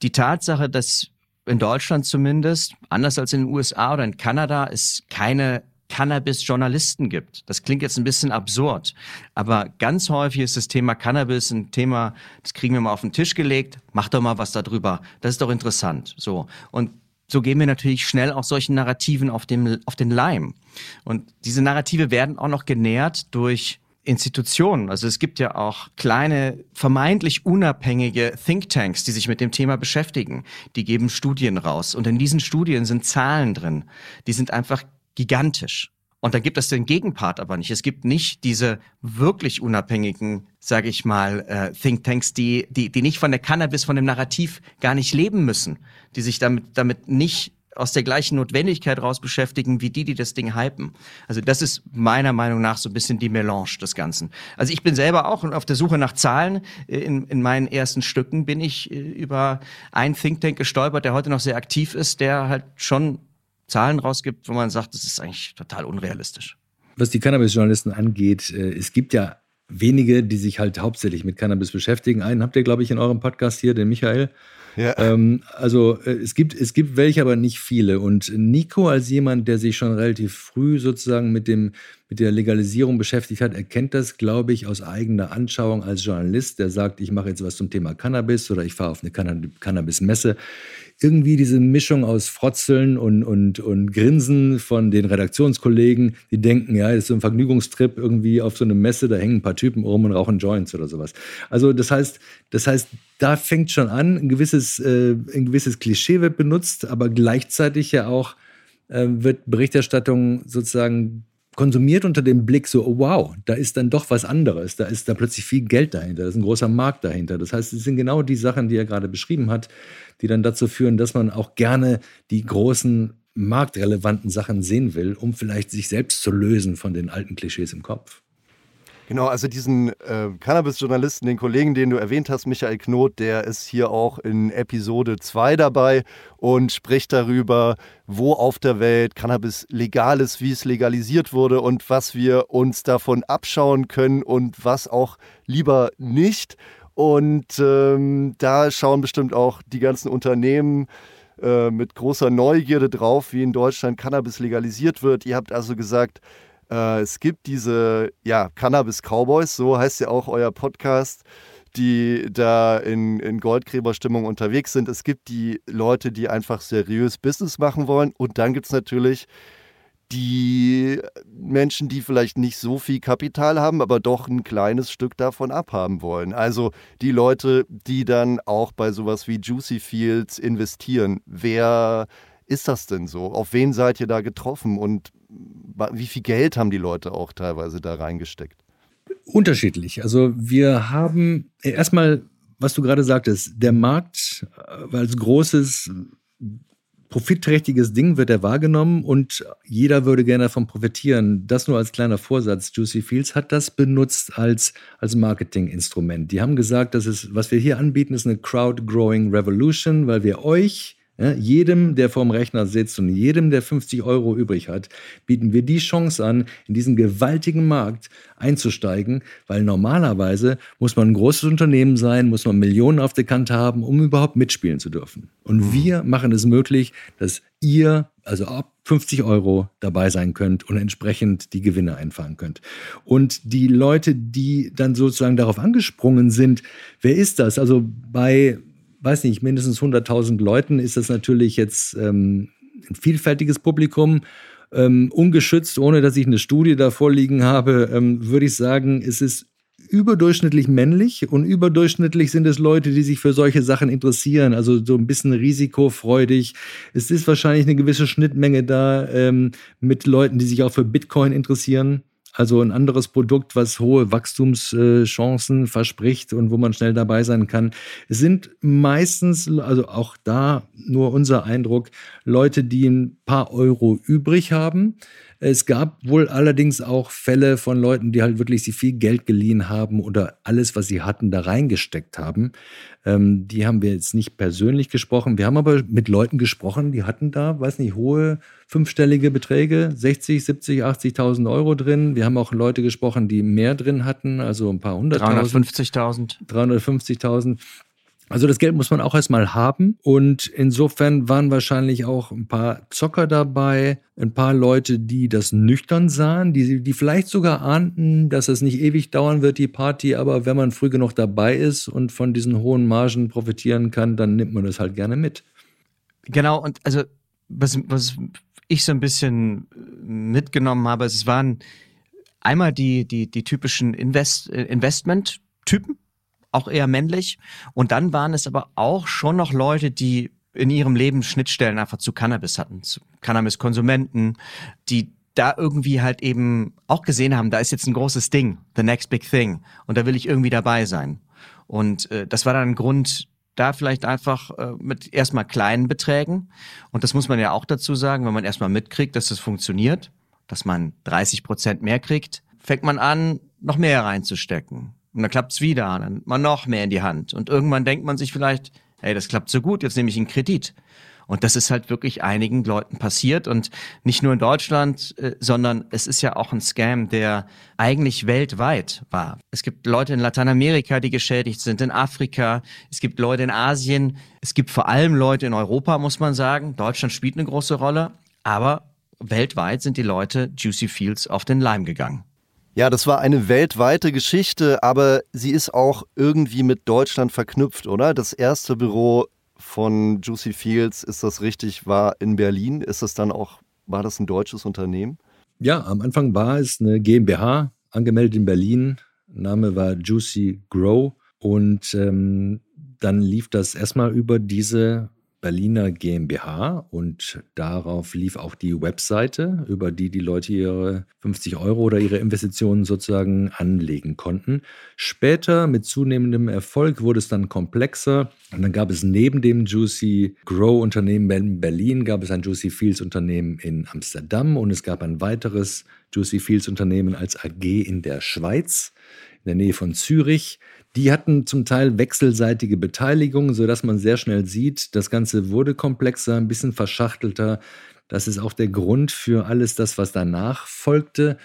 die Tatsache, dass in Deutschland zumindest, anders als in den USA oder in Kanada, es keine Cannabis-Journalisten gibt. Das klingt jetzt ein bisschen absurd, aber ganz häufig ist das Thema Cannabis ein Thema, das kriegen wir mal auf den Tisch gelegt, mach doch mal was darüber. Das ist doch interessant. So. Und so gehen wir natürlich schnell auch solchen Narrativen auf, dem, auf den Leim. Und diese Narrative werden auch noch genährt durch Institutionen. Also es gibt ja auch kleine, vermeintlich unabhängige Thinktanks, die sich mit dem Thema beschäftigen. Die geben Studien raus. Und in diesen Studien sind Zahlen drin. Die sind einfach gigantisch. Und da gibt es den Gegenpart aber nicht. Es gibt nicht diese wirklich unabhängigen, sage ich mal, äh, Thinktanks, die, die, die nicht von der Cannabis, von dem Narrativ gar nicht leben müssen, die sich damit, damit nicht aus der gleichen Notwendigkeit raus beschäftigen, wie die, die das Ding hypen. Also das ist meiner Meinung nach so ein bisschen die Melange des Ganzen. Also ich bin selber auch auf der Suche nach Zahlen. In, in meinen ersten Stücken bin ich äh, über einen Think Tank gestolpert, der heute noch sehr aktiv ist, der halt schon Zahlen rausgibt, wo man sagt, das ist eigentlich total unrealistisch. Was die Cannabis-Journalisten angeht, äh, es gibt ja wenige, die sich halt hauptsächlich mit Cannabis beschäftigen. Einen habt ihr, glaube ich, in eurem Podcast hier, den Michael. Ja. Ähm, also äh, es gibt, es gibt welche, aber nicht viele. Und Nico als jemand, der sich schon relativ früh sozusagen mit, dem, mit der Legalisierung beschäftigt hat, erkennt das, glaube ich, aus eigener Anschauung als Journalist, der sagt, ich mache jetzt was zum Thema Cannabis oder ich fahre auf eine Cannabis-Messe irgendwie diese Mischung aus Frotzeln und, und, und Grinsen von den Redaktionskollegen, die denken, ja, das ist so ein Vergnügungstrip irgendwie auf so eine Messe, da hängen ein paar Typen rum und rauchen Joints oder sowas. Also das heißt, das heißt, da fängt schon an, ein gewisses, äh, ein gewisses Klischee wird benutzt, aber gleichzeitig ja auch äh, wird Berichterstattung sozusagen konsumiert unter dem Blick so, oh wow, da ist dann doch was anderes, da ist da plötzlich viel Geld dahinter, da ist ein großer Markt dahinter. Das heißt, es sind genau die Sachen, die er gerade beschrieben hat, die dann dazu führen, dass man auch gerne die großen marktrelevanten Sachen sehen will, um vielleicht sich selbst zu lösen von den alten Klischees im Kopf. Genau, also diesen äh, Cannabis-Journalisten, den Kollegen, den du erwähnt hast, Michael Knot, der ist hier auch in Episode 2 dabei und spricht darüber, wo auf der Welt Cannabis legal ist, wie es legalisiert wurde und was wir uns davon abschauen können und was auch lieber nicht. Und ähm, da schauen bestimmt auch die ganzen Unternehmen äh, mit großer Neugierde drauf, wie in Deutschland Cannabis legalisiert wird. Ihr habt also gesagt, äh, es gibt diese ja, Cannabis-Cowboys, so heißt ja auch euer Podcast, die da in, in Goldgräberstimmung unterwegs sind. Es gibt die Leute, die einfach seriös Business machen wollen. Und dann gibt es natürlich die Menschen, die vielleicht nicht so viel Kapital haben, aber doch ein kleines Stück davon abhaben wollen. Also die Leute, die dann auch bei sowas wie Juicy Fields investieren. Wer ist das denn so? Auf wen seid ihr da getroffen und wie viel Geld haben die Leute auch teilweise da reingesteckt? Unterschiedlich. Also wir haben äh, erstmal, was du gerade sagtest, der Markt äh, als großes profitträchtiges Ding wird er wahrgenommen und jeder würde gerne davon profitieren. Das nur als kleiner Vorsatz. Juicy Fields hat das benutzt als, als Marketinginstrument. Die haben gesagt, das ist, was wir hier anbieten, ist eine Crowd Growing Revolution, weil wir euch Ja, jedem, der vorm Rechner sitzt und jedem, der 50 Euro übrig hat, bieten wir die Chance an, in diesen gewaltigen Markt einzusteigen, weil normalerweise muss man ein großes Unternehmen sein, muss man Millionen auf der Kante haben, um überhaupt mitspielen zu dürfen. Und mhm. wir machen es möglich, dass ihr, also ab 50 Euro dabei sein könnt und entsprechend die Gewinne einfahren könnt. Und die Leute, die dann sozusagen darauf angesprungen sind, wer ist das? Also bei, weiß nicht, mindestens 100.000 Leuten ist das natürlich jetzt ähm, ein vielfältiges Publikum. Ähm, ungeschützt, ohne dass ich eine Studie da vorliegen habe, ähm, würde ich sagen, es ist überdurchschnittlich männlich und überdurchschnittlich sind es Leute, die sich für solche Sachen interessieren, also so ein bisschen risikofreudig. Es ist wahrscheinlich eine gewisse Schnittmenge da ähm, mit Leuten, die sich auch für Bitcoin interessieren. Also ein anderes Produkt, was hohe Wachstumschancen verspricht und wo man schnell dabei sein kann. Es sind meistens, also auch da nur unser Eindruck, Leute, die ein paar Euro übrig haben, es gab wohl allerdings auch Fälle von Leuten, die halt wirklich sich viel Geld geliehen haben oder alles, was sie hatten, da reingesteckt haben. Ähm, die haben wir jetzt nicht persönlich gesprochen. Wir haben aber mit Leuten gesprochen, die hatten da, weiß nicht, hohe fünfstellige Beträge, 60, 70, 80.000 Euro drin. Wir haben auch Leute gesprochen, die mehr drin hatten, also ein paar hunderttausend. 350.000. 350.000. Also das Geld muss man auch erstmal haben und insofern waren wahrscheinlich auch ein paar Zocker dabei, ein paar Leute, die das nüchtern sahen, die, die vielleicht sogar ahnten, dass es nicht ewig dauern wird, die Party, aber wenn man früh genug dabei ist und von diesen hohen Margen profitieren kann, dann nimmt man das halt gerne mit. Genau, und also was, was ich so ein bisschen mitgenommen habe, es waren einmal die, die, die typischen Invest, Investment-Typen, auch eher männlich. Und dann waren es aber auch schon noch Leute, die in ihrem Leben Schnittstellen einfach zu Cannabis hatten, zu Cannabis-Konsumenten, die da irgendwie halt eben auch gesehen haben, da ist jetzt ein großes Ding, the next big thing, und da will ich irgendwie dabei sein. Und äh, das war dann ein Grund, da vielleicht einfach äh, mit erstmal kleinen Beträgen, und das muss man ja auch dazu sagen, wenn man erstmal mitkriegt, dass das funktioniert, dass man 30 Prozent mehr kriegt, fängt man an, noch mehr reinzustecken. Und dann klappt's wieder, dann nimmt man noch mehr in die Hand. Und irgendwann denkt man sich vielleicht, hey, das klappt so gut, jetzt nehme ich einen Kredit. Und das ist halt wirklich einigen Leuten passiert und nicht nur in Deutschland, äh, sondern es ist ja auch ein Scam, der eigentlich weltweit war. Es gibt Leute in Lateinamerika, die geschädigt sind, in Afrika, es gibt Leute in Asien, es gibt vor allem Leute in Europa, muss man sagen. Deutschland spielt eine große Rolle, aber weltweit sind die Leute Juicy Fields auf den Leim gegangen. Ja, das war eine weltweite Geschichte, aber sie ist auch irgendwie mit Deutschland verknüpft, oder? Das erste Büro von Juicy Fields, ist das richtig, war in Berlin. Ist das dann auch, war das ein deutsches Unternehmen? Ja, am Anfang war es eine GmbH, angemeldet in Berlin. Name war Juicy Grow. Und ähm, dann lief das erstmal über diese Berliner GmbH und darauf lief auch die Webseite, über die die Leute ihre 50 Euro oder ihre Investitionen sozusagen anlegen konnten. Später mit zunehmendem Erfolg wurde es dann komplexer und dann gab es neben dem Juicy Grow Unternehmen in Berlin gab es ein Juicy Fields Unternehmen in Amsterdam und es gab ein weiteres Juicy Fields Unternehmen als AG in der Schweiz in der Nähe von Zürich. Die hatten zum Teil wechselseitige Beteiligung, sodass man sehr schnell sieht, das Ganze wurde komplexer, ein bisschen verschachtelter. Das ist auch der Grund für alles das, was danach folgte.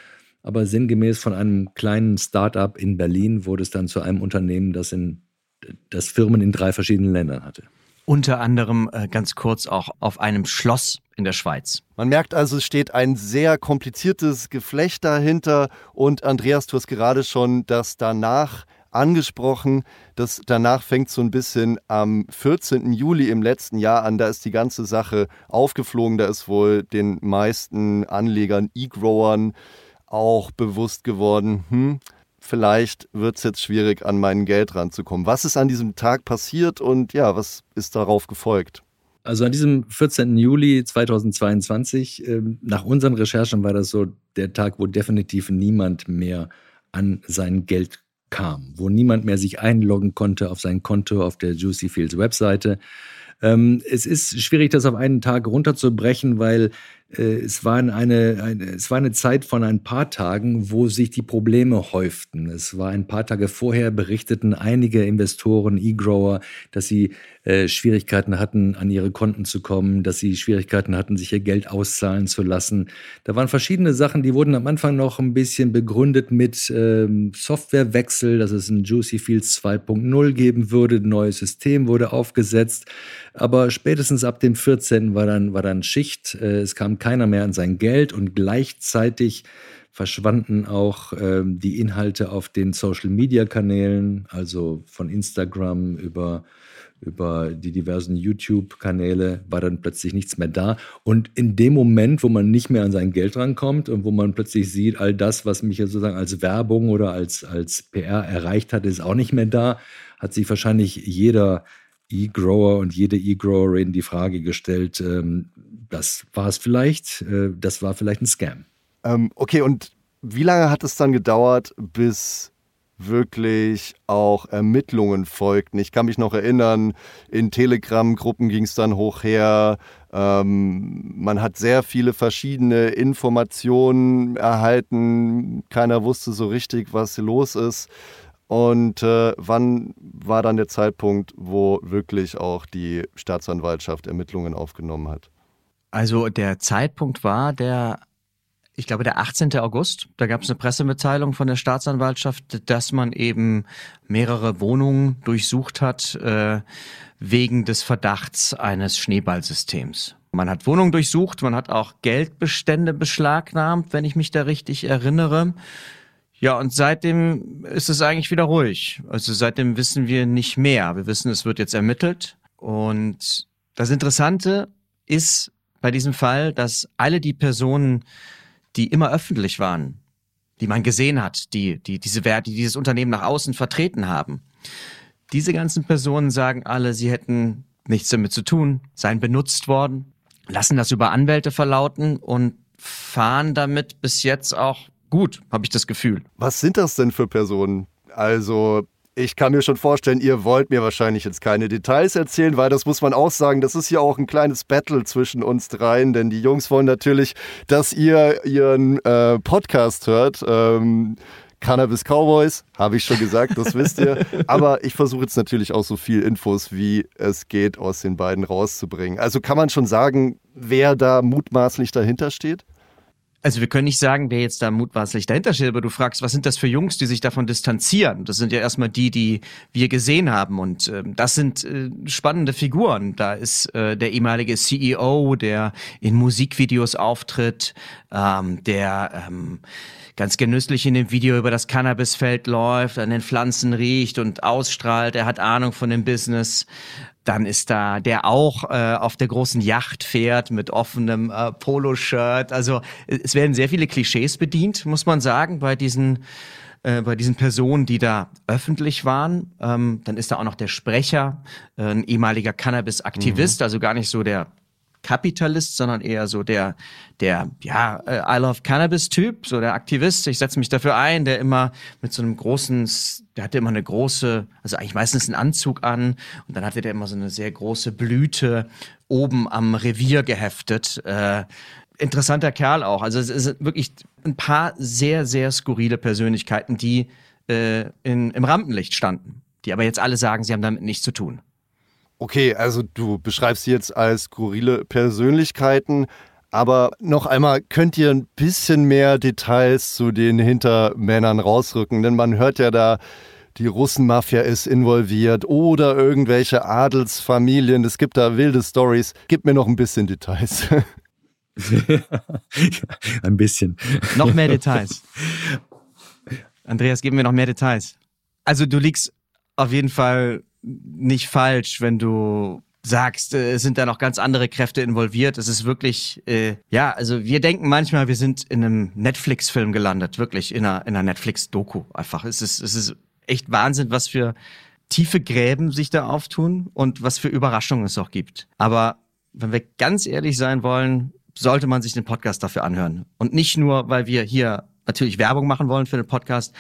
Aber sinngemäß von einem kleinen Start-up in Berlin wurde es dann zu einem Unternehmen, das, in, das Firmen in drei verschiedenen Ländern hatte. Unter anderem äh, ganz kurz auch auf einem Schloss in der Schweiz. Man merkt also, es steht ein sehr kompliziertes Geflecht dahinter. Und Andreas, du hast gerade schon das danach angesprochen. Das danach fängt so ein bisschen am 14. Juli im letzten Jahr an. Da ist die ganze Sache aufgeflogen. Da ist wohl den meisten Anlegern, E-Growern auch bewusst geworden, hm, vielleicht wird es jetzt schwierig, an mein Geld ranzukommen. Was ist an diesem Tag passiert und ja, was ist darauf gefolgt? Also an diesem 14. Juli 2022, äh, nach unseren Recherchen war das so der Tag, wo definitiv niemand mehr an sein Geld kam, wo niemand mehr sich einloggen konnte auf sein Konto auf der Juicy Fields Webseite. Ähm, es ist schwierig, das auf einen Tag runterzubrechen, weil es war eine, eine, es war eine Zeit von ein paar Tagen, wo sich die Probleme häuften. Es war ein paar Tage vorher berichteten einige Investoren, E-Grower, dass sie äh, Schwierigkeiten hatten, an ihre Konten zu kommen, dass sie Schwierigkeiten hatten, sich ihr Geld auszahlen zu lassen. Da waren verschiedene Sachen, die wurden am Anfang noch ein bisschen begründet mit ähm, Softwarewechsel, dass es ein Juicy Fields 2.0 geben würde, ein neues System wurde aufgesetzt. Aber spätestens ab dem 14. war dann, war dann Schicht. Äh, es kam keiner mehr an sein Geld und gleichzeitig verschwanden auch ähm, die Inhalte auf den Social-Media-Kanälen, also von Instagram über über die diversen YouTube-Kanäle war dann plötzlich nichts mehr da. Und in dem Moment, wo man nicht mehr an sein Geld rankommt und wo man plötzlich sieht, all das, was mich sozusagen als Werbung oder als, als PR erreicht hat, ist auch nicht mehr da, hat sich wahrscheinlich jeder E-Grower und jede E-Growerin die Frage gestellt, ähm, das war es vielleicht, äh, das war vielleicht ein Scam. Ähm, okay, und wie lange hat es dann gedauert, bis wirklich auch Ermittlungen folgten. Ich kann mich noch erinnern, in Telegram-Gruppen ging es dann hoch her. Ähm, man hat sehr viele verschiedene Informationen erhalten. Keiner wusste so richtig, was los ist. Und äh, wann war dann der Zeitpunkt, wo wirklich auch die Staatsanwaltschaft Ermittlungen aufgenommen hat? Also der Zeitpunkt war der ich glaube, der 18. August, da gab es eine Pressemitteilung von der Staatsanwaltschaft, dass man eben mehrere Wohnungen durchsucht hat äh, wegen des Verdachts eines Schneeballsystems. Man hat Wohnungen durchsucht, man hat auch Geldbestände beschlagnahmt, wenn ich mich da richtig erinnere. Ja, und seitdem ist es eigentlich wieder ruhig. Also seitdem wissen wir nicht mehr. Wir wissen, es wird jetzt ermittelt. Und das Interessante ist bei diesem Fall, dass alle die Personen, die immer öffentlich waren, die man gesehen hat, die, die diese Werte, die dieses Unternehmen nach außen vertreten haben. Diese ganzen Personen sagen alle, sie hätten nichts damit zu tun, seien benutzt worden, lassen das über Anwälte verlauten und fahren damit bis jetzt auch gut, habe ich das Gefühl. Was sind das denn für Personen? Also ich kann mir schon vorstellen, ihr wollt mir wahrscheinlich jetzt keine Details erzählen, weil das muss man auch sagen, das ist ja auch ein kleines Battle zwischen uns dreien, denn die Jungs wollen natürlich, dass ihr ihren äh, Podcast hört. Ähm, Cannabis Cowboys, habe ich schon gesagt, das wisst ihr. [LAUGHS] Aber ich versuche jetzt natürlich auch so viel Infos, wie es geht, aus den beiden rauszubringen. Also kann man schon sagen, wer da mutmaßlich dahinter steht? Also wir können nicht sagen, wer jetzt da mutmaßlich dahinter steht, aber du fragst, was sind das für Jungs, die sich davon distanzieren? Das sind ja erstmal die, die wir gesehen haben und äh, das sind äh, spannende Figuren. Da ist äh, der ehemalige CEO, der in Musikvideos auftritt, ähm, der ähm, ganz genüsslich in dem Video über das Cannabisfeld läuft, an den Pflanzen riecht und ausstrahlt. Er hat Ahnung von dem Business. Dann ist da der auch äh, auf der großen Yacht fährt mit offenem äh, Poloshirt. Also es werden sehr viele Klischees bedient, muss man sagen, bei diesen äh, bei diesen Personen, die da öffentlich waren. Ähm, dann ist da auch noch der Sprecher, äh, ein ehemaliger Cannabis-Aktivist, mhm. also gar nicht so der Kapitalist, sondern eher so der, der, ja, äh, I love Cannabis-Typ, so der Aktivist. Ich setze mich dafür ein, der immer mit so einem großen, der hatte immer eine große, also eigentlich meistens einen Anzug an und dann hatte der immer so eine sehr große Blüte oben am Revier geheftet. Äh, interessanter Kerl auch. Also es sind wirklich ein paar sehr, sehr skurrile Persönlichkeiten, die äh, in, im Rampenlicht standen, die aber jetzt alle sagen, sie haben damit nichts zu tun. Okay, also du beschreibst sie jetzt als skurrile Persönlichkeiten, aber noch einmal, könnt ihr ein bisschen mehr Details zu den Hintermännern rausrücken? Denn man hört ja da, die Russenmafia ist involviert oder irgendwelche Adelsfamilien. Es gibt da wilde Stories. Gib mir noch ein bisschen Details. [LAUGHS] ein bisschen. Noch mehr Details. Andreas, gib mir noch mehr Details. Also du liegst auf jeden Fall nicht falsch, wenn du sagst, äh, es sind da noch ganz andere Kräfte involviert. Es ist wirklich, äh, ja, also wir denken manchmal, wir sind in einem Netflix-Film gelandet, wirklich in einer, in einer Netflix-Doku einfach. Es ist, es ist echt Wahnsinn, was für tiefe Gräben sich da auftun und was für Überraschungen es auch gibt. Aber wenn wir ganz ehrlich sein wollen, sollte man sich den Podcast dafür anhören. Und nicht nur, weil wir hier natürlich Werbung machen wollen für den Podcast,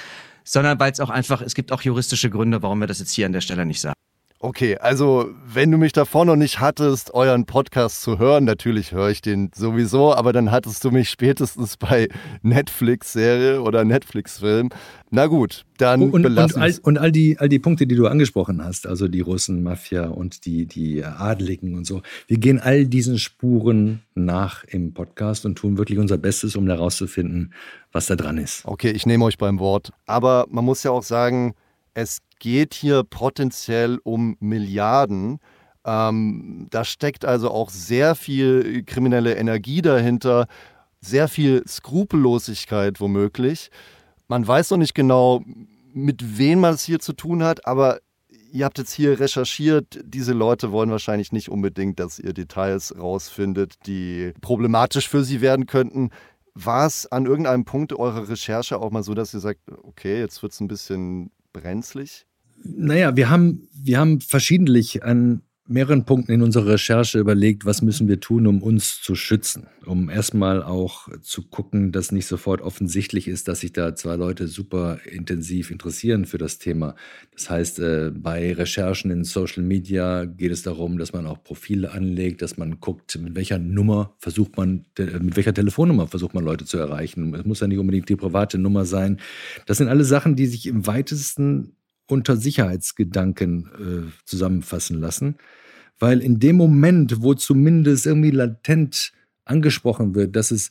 sondern weil es auch einfach, es gibt auch juristische Gründe, warum wir das jetzt hier an der Stelle nicht sagen. Okay, also wenn du mich davor noch nicht hattest, euren Podcast zu hören, natürlich höre ich den sowieso, aber dann hattest du mich spätestens bei Netflix-Serie oder Netflix-Film. Na gut, dann und, belassen und, all, und all die all die Punkte, die du angesprochen hast, also die Russen, Mafia und die die Adligen und so. Wir gehen all diesen Spuren nach im Podcast und tun wirklich unser Bestes, um herauszufinden, was da dran ist. Okay, ich nehme euch beim Wort, aber man muss ja auch sagen, es geht hier potenziell um Milliarden. Ähm, da steckt also auch sehr viel kriminelle Energie dahinter, sehr viel Skrupellosigkeit womöglich. Man weiß noch nicht genau, mit wem man es hier zu tun hat, aber ihr habt jetzt hier recherchiert. Diese Leute wollen wahrscheinlich nicht unbedingt, dass ihr Details rausfindet, die problematisch für sie werden könnten. War es an irgendeinem Punkt eurer Recherche auch mal so, dass ihr sagt, okay, jetzt wird es ein bisschen brenzlig? Naja, wir haben, wir haben verschiedentlich an mehreren Punkten in unserer Recherche überlegt, was müssen wir tun, um uns zu schützen. Um erstmal auch zu gucken, dass nicht sofort offensichtlich ist, dass sich da zwei Leute super intensiv interessieren für das Thema. Das heißt, äh, bei Recherchen in Social Media geht es darum, dass man auch Profile anlegt, dass man guckt, mit welcher Nummer versucht man, mit welcher Telefonnummer versucht man Leute zu erreichen. Es muss ja nicht unbedingt die private Nummer sein. Das sind alle Sachen, die sich im weitesten unter Sicherheitsgedanken äh, zusammenfassen lassen. Weil in dem Moment, wo zumindest irgendwie latent angesprochen wird, dass es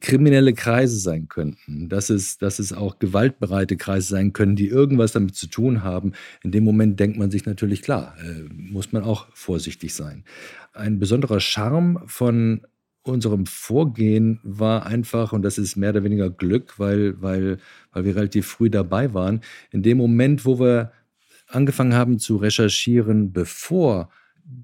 kriminelle Kreise sein könnten, dass es, dass es auch gewaltbereite Kreise sein können, die irgendwas damit zu tun haben, in dem Moment denkt man sich natürlich klar, äh, muss man auch vorsichtig sein. Ein besonderer Charme von unserem Vorgehen war einfach, und das ist mehr oder weniger Glück, weil, weil, weil wir relativ früh dabei waren, in dem Moment, wo wir angefangen haben zu recherchieren, bevor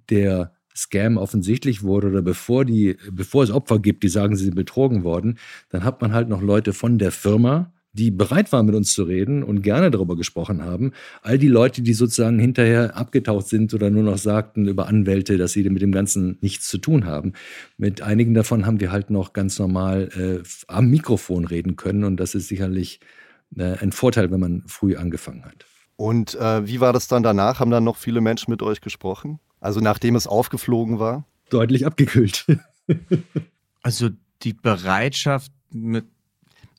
der Scam offensichtlich wurde oder bevor, die, bevor es Opfer gibt, die sagen, sie sind betrogen worden, dann hat man halt noch Leute von der Firma, die bereit waren, mit uns zu reden und gerne darüber gesprochen haben. All die Leute, die sozusagen hinterher abgetaucht sind oder nur noch sagten über Anwälte, dass sie mit dem Ganzen nichts zu tun haben. Mit einigen davon haben wir halt noch ganz normal äh, am Mikrofon reden können und das ist sicherlich äh, ein Vorteil, wenn man früh angefangen hat. Und äh, wie war das dann danach? Haben dann noch viele Menschen mit euch gesprochen? Also nachdem es aufgeflogen war? Deutlich abgekühlt. [LAUGHS] also die Bereitschaft, mit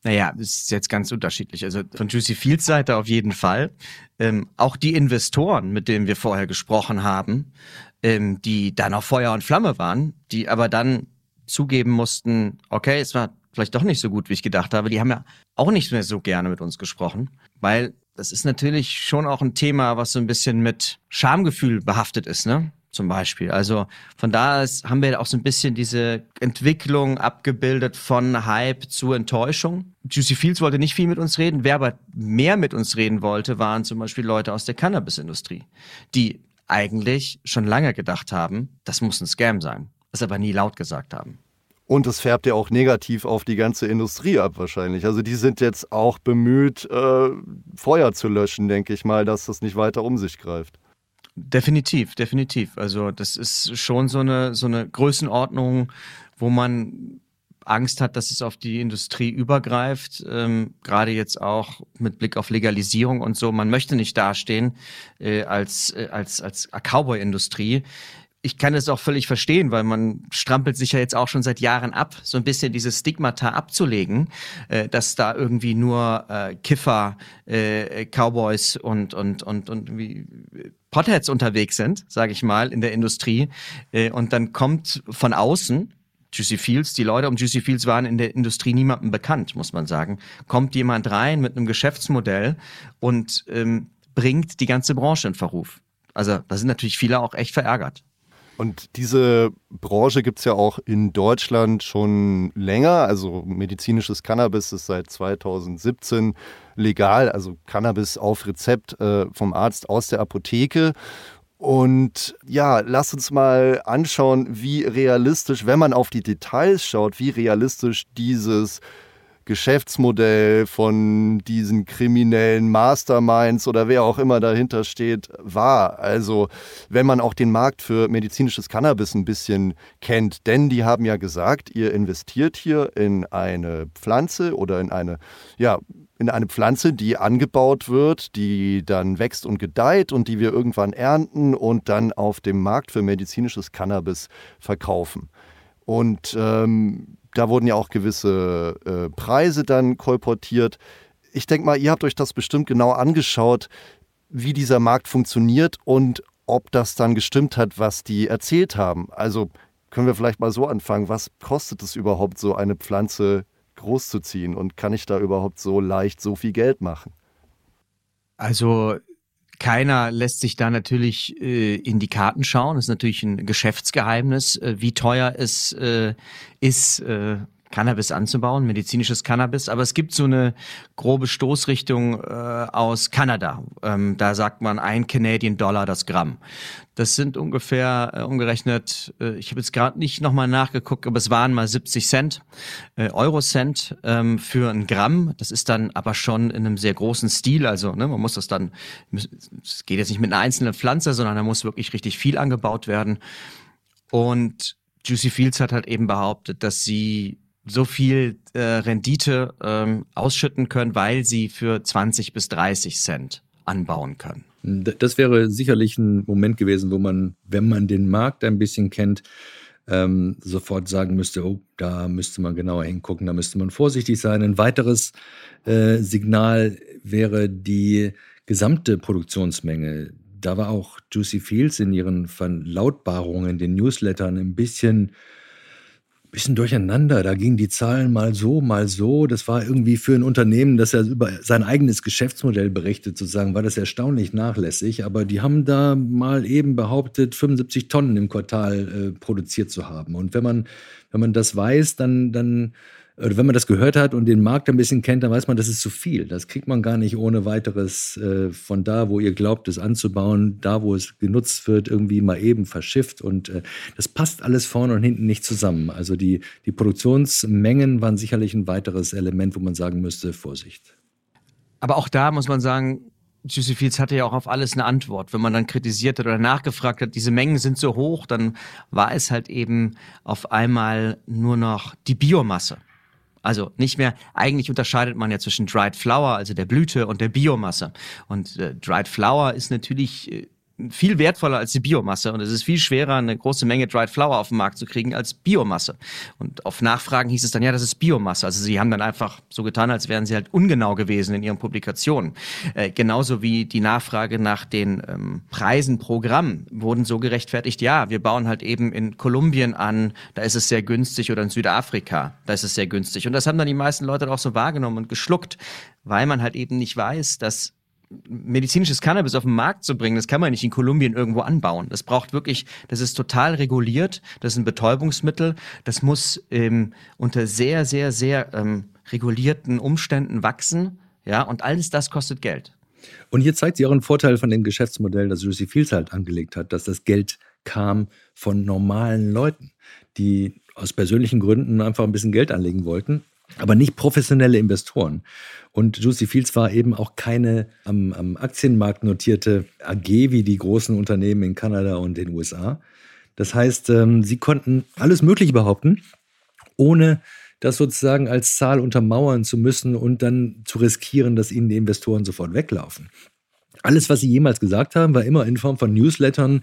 naja, es ist jetzt ganz unterschiedlich. Also von Juicy Fields Seite auf jeden Fall. Ähm, auch die Investoren, mit denen wir vorher gesprochen haben, ähm, die dann auf Feuer und Flamme waren, die aber dann zugeben mussten, okay, es war vielleicht doch nicht so gut, wie ich gedacht habe. Die haben ja auch nicht mehr so gerne mit uns gesprochen, weil das ist natürlich schon auch ein Thema, was so ein bisschen mit Schamgefühl behaftet ist, ne? Zum Beispiel. Also von da ist, haben wir auch so ein bisschen diese Entwicklung abgebildet von Hype zu Enttäuschung. Juicy Fields wollte nicht viel mit uns reden. Wer aber mehr mit uns reden wollte, waren zum Beispiel Leute aus der Cannabis-Industrie, die eigentlich schon lange gedacht haben, das muss ein Scam sein, es aber nie laut gesagt haben. Und es färbt ja auch negativ auf die ganze Industrie ab wahrscheinlich. Also die sind jetzt auch bemüht, äh, Feuer zu löschen, denke ich mal, dass das nicht weiter um sich greift. Definitiv, definitiv. Also das ist schon so eine, so eine Größenordnung, wo man Angst hat, dass es auf die Industrie übergreift, ähm, gerade jetzt auch mit Blick auf Legalisierung und so. Man möchte nicht dastehen äh, als, äh, als, als Cowboy-Industrie, ich kann es auch völlig verstehen, weil man strampelt sich ja jetzt auch schon seit Jahren ab, so ein bisschen dieses Stigmata abzulegen, äh, dass da irgendwie nur äh, Kiffer, äh, Cowboys und und und und wie Potheads unterwegs sind, sage ich mal, in der Industrie. Äh, und dann kommt von außen Juicy Fields, die Leute um Juicy Fields waren in der Industrie niemandem bekannt, muss man sagen. Kommt jemand rein mit einem Geschäftsmodell und ähm, bringt die ganze Branche in Verruf. Also da sind natürlich viele auch echt verärgert. Und diese Branche gibt es ja auch in Deutschland schon länger. Also medizinisches Cannabis ist seit 2017 legal, also Cannabis auf Rezept äh, vom Arzt aus der Apotheke. Und ja, lass uns mal anschauen, wie realistisch, wenn man auf die Details schaut, wie realistisch dieses Geschäftsmodell von diesen kriminellen Masterminds oder wer auch immer dahinter steht, war. Also wenn man auch den Markt für medizinisches Cannabis ein bisschen kennt, denn die haben ja gesagt, ihr investiert hier in eine Pflanze oder in eine, ja, in eine Pflanze, die angebaut wird, die dann wächst und gedeiht und die wir irgendwann ernten und dann auf dem Markt für medizinisches Cannabis verkaufen. Und ähm, da wurden ja auch gewisse äh, Preise dann kolportiert. Ich denke mal, ihr habt euch das bestimmt genau angeschaut, wie dieser Markt funktioniert und ob das dann gestimmt hat, was die erzählt haben. Also können wir vielleicht mal so anfangen, was kostet es überhaupt, so eine Pflanze großzuziehen und kann ich da überhaupt so leicht so viel Geld machen? Also keiner lässt sich da natürlich äh, in die Karten schauen. Das ist natürlich ein Geschäftsgeheimnis, äh, wie teuer es äh, ist, äh, Cannabis anzubauen, medizinisches Cannabis. Aber es gibt so eine grobe Stoßrichtung äh, aus Kanada. Ähm, da sagt man ein Canadian Dollar das Gramm. Das sind ungefähr äh, umgerechnet, äh, ich habe jetzt gerade nicht nochmal nachgeguckt, aber es waren mal 70 Cent, äh, Eurocent ähm, für ein Gramm. Das ist dann aber schon in einem sehr großen Stil. Also ne, man muss das dann, es geht jetzt nicht mit einer einzelnen Pflanze, sondern da muss wirklich richtig viel angebaut werden. Und Juicy Fields hat halt eben behauptet, dass sie so viel äh, Rendite ähm, ausschütten können, weil sie für 20 bis 30 Cent anbauen können. Das wäre sicherlich ein Moment gewesen, wo man, wenn man den Markt ein bisschen kennt, ähm, sofort sagen müsste, oh, da müsste man genauer hingucken, da müsste man vorsichtig sein. Ein weiteres äh, Signal wäre die gesamte Produktionsmenge. Da war auch Juicy Fields in ihren Verlautbarungen, den Newslettern ein bisschen bisschen durcheinander. Da gingen die Zahlen mal so, mal so. Das war irgendwie für ein Unternehmen, das ja über sein eigenes Geschäftsmodell berichtet, sozusagen, war das erstaunlich nachlässig. Aber die haben da mal eben behauptet, 75 Tonnen im Quartal äh, produziert zu haben. Und wenn man, wenn man das weiß, dann, dann wenn man das gehört hat und den Markt ein bisschen kennt, dann weiß man, das ist zu viel. Das kriegt man gar nicht ohne weiteres äh, von da, wo ihr glaubt, es anzubauen, da, wo es genutzt wird, irgendwie mal eben verschifft. Und äh, das passt alles vorne und hinten nicht zusammen. Also die, die Produktionsmengen waren sicherlich ein weiteres Element, wo man sagen müsste, Vorsicht. Aber auch da muss man sagen, Juicy Fields hatte ja auch auf alles eine Antwort. Wenn man dann kritisiert hat oder nachgefragt hat, diese Mengen sind so hoch, dann war es halt eben auf einmal nur noch die Biomasse. Also nicht mehr, eigentlich unterscheidet man ja zwischen Dried Flower, also der Blüte, und der Biomasse. Und äh, Dried Flower ist natürlich äh, viel wertvoller als die Biomasse und es ist viel schwerer, eine große Menge Dried Flower auf den Markt zu kriegen als Biomasse. Und auf Nachfragen hieß es dann, ja, das ist Biomasse. Also sie haben dann einfach so getan, als wären sie halt ungenau gewesen in ihren Publikationen. Äh, genauso wie die Nachfrage nach den ähm, Preisen pro Gramm wurden so gerechtfertigt, ja, wir bauen halt eben in Kolumbien an, da ist es sehr günstig oder in Südafrika, da ist es sehr günstig. Und das haben dann die meisten Leute auch so wahrgenommen und geschluckt, weil man halt eben nicht weiß, dass medizinisches Cannabis auf den Markt zu bringen, das kann man nicht in Kolumbien irgendwo anbauen. Das braucht wirklich, das ist total reguliert, das ist ein Betäubungsmittel, das muss ähm, unter sehr, sehr, sehr ähm, regulierten Umständen wachsen, ja, und alles das kostet Geld. Und hier zeigt sich auch ein Vorteil von dem Geschäftsmodell, das Lucy Fields halt angelegt hat, dass das Geld kam von normalen Leuten, die aus persönlichen Gründen einfach ein bisschen Geld anlegen wollten aber nicht professionelle Investoren. Und Juicy Fields war eben auch keine am, am, Aktienmarkt notierte AG wie die großen Unternehmen in Kanada und den USA. Das heißt, ähm, sie konnten alles Mögliche behaupten, ohne das sozusagen als Zahl untermauern zu müssen und dann zu riskieren, dass ihnen die Investoren sofort weglaufen. Alles, was sie jemals gesagt haben, war immer in Form von Newslettern,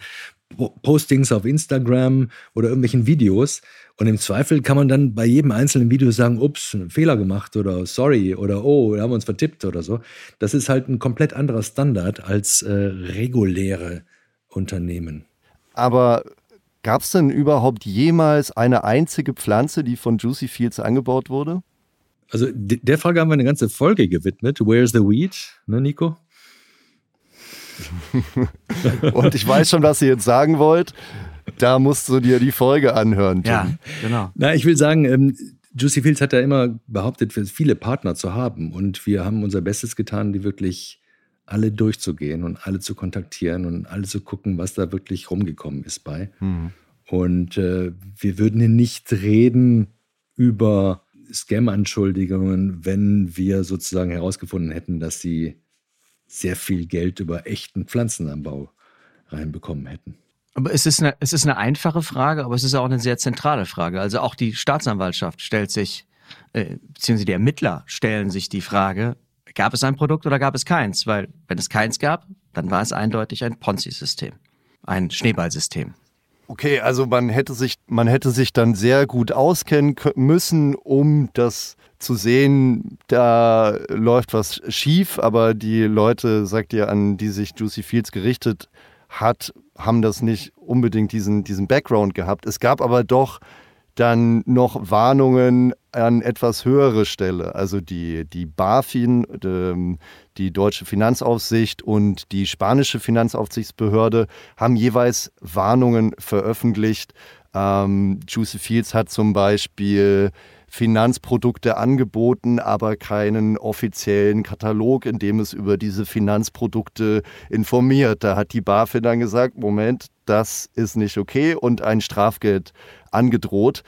Postings auf Instagram oder irgendwelchen Videos. Und im Zweifel kann man dann bei jedem einzelnen Video sagen, ups, einen Fehler gemacht oder sorry oder oh, wir haben uns vertippt oder so. Das ist halt ein komplett anderer Standard als äh, reguläre Unternehmen. Aber gab es denn überhaupt jemals eine einzige Pflanze, die von Juicy Fields angebaut wurde? Also der Frage haben wir eine ganze Folge gewidmet. Where's the weed, ne, Nico? [LAUGHS] Und ich weiß schon, was ihr jetzt sagen wollt. Da musst du dir die Folge anhören. Tim. Ja, genau. Na, ich will sagen, ähm, Juicy Fields hat ja immer behauptet, viele Partner zu haben. Und wir haben unser Bestes getan, die wirklich alle durchzugehen und alle zu kontaktieren und alle zu gucken, was da wirklich rumgekommen ist bei. Mhm. Und äh, wir würden hier nicht reden über Scam-Anschuldigungen, wenn wir sozusagen herausgefunden hätten, dass sie sehr viel Geld über echten Pflanzenanbau reinbekommen hätten. Aber es ist, eine, es ist eine einfache Frage, aber es ist auch eine sehr zentrale Frage. Also auch die Staatsanwaltschaft stellt sich, äh, beziehungsweise die Ermittler stellen sich die Frage, gab es ein Produkt oder gab es keins? Weil wenn es keins gab, dann war es eindeutig ein Ponzi-System, ein Schneeballsystem. Okay, also man hätte sich, man hätte sich dann sehr gut auskennen müssen, um das zu sehen, da läuft was schief, aber die Leute, sagt ihr, an die sich Juicy Fields gerichtet hat, haben das nicht unbedingt diesen, diesen Background gehabt. Es gab aber doch dann noch Warnungen an etwas höhere Stelle. Also die, die BaFin, ähm, die deutsche Finanzaufsicht und die spanische Finanzaufsichtsbehörde haben jeweils Warnungen veröffentlicht. Ähm, Juicy Fields hat zum Beispiel Finanzprodukte angeboten, aber keinen offiziellen Katalog, in dem es über diese Finanzprodukte informiert. Da hat die BaFin dann gesagt, Moment, das ist nicht okay und ein Strafgeld angedroht.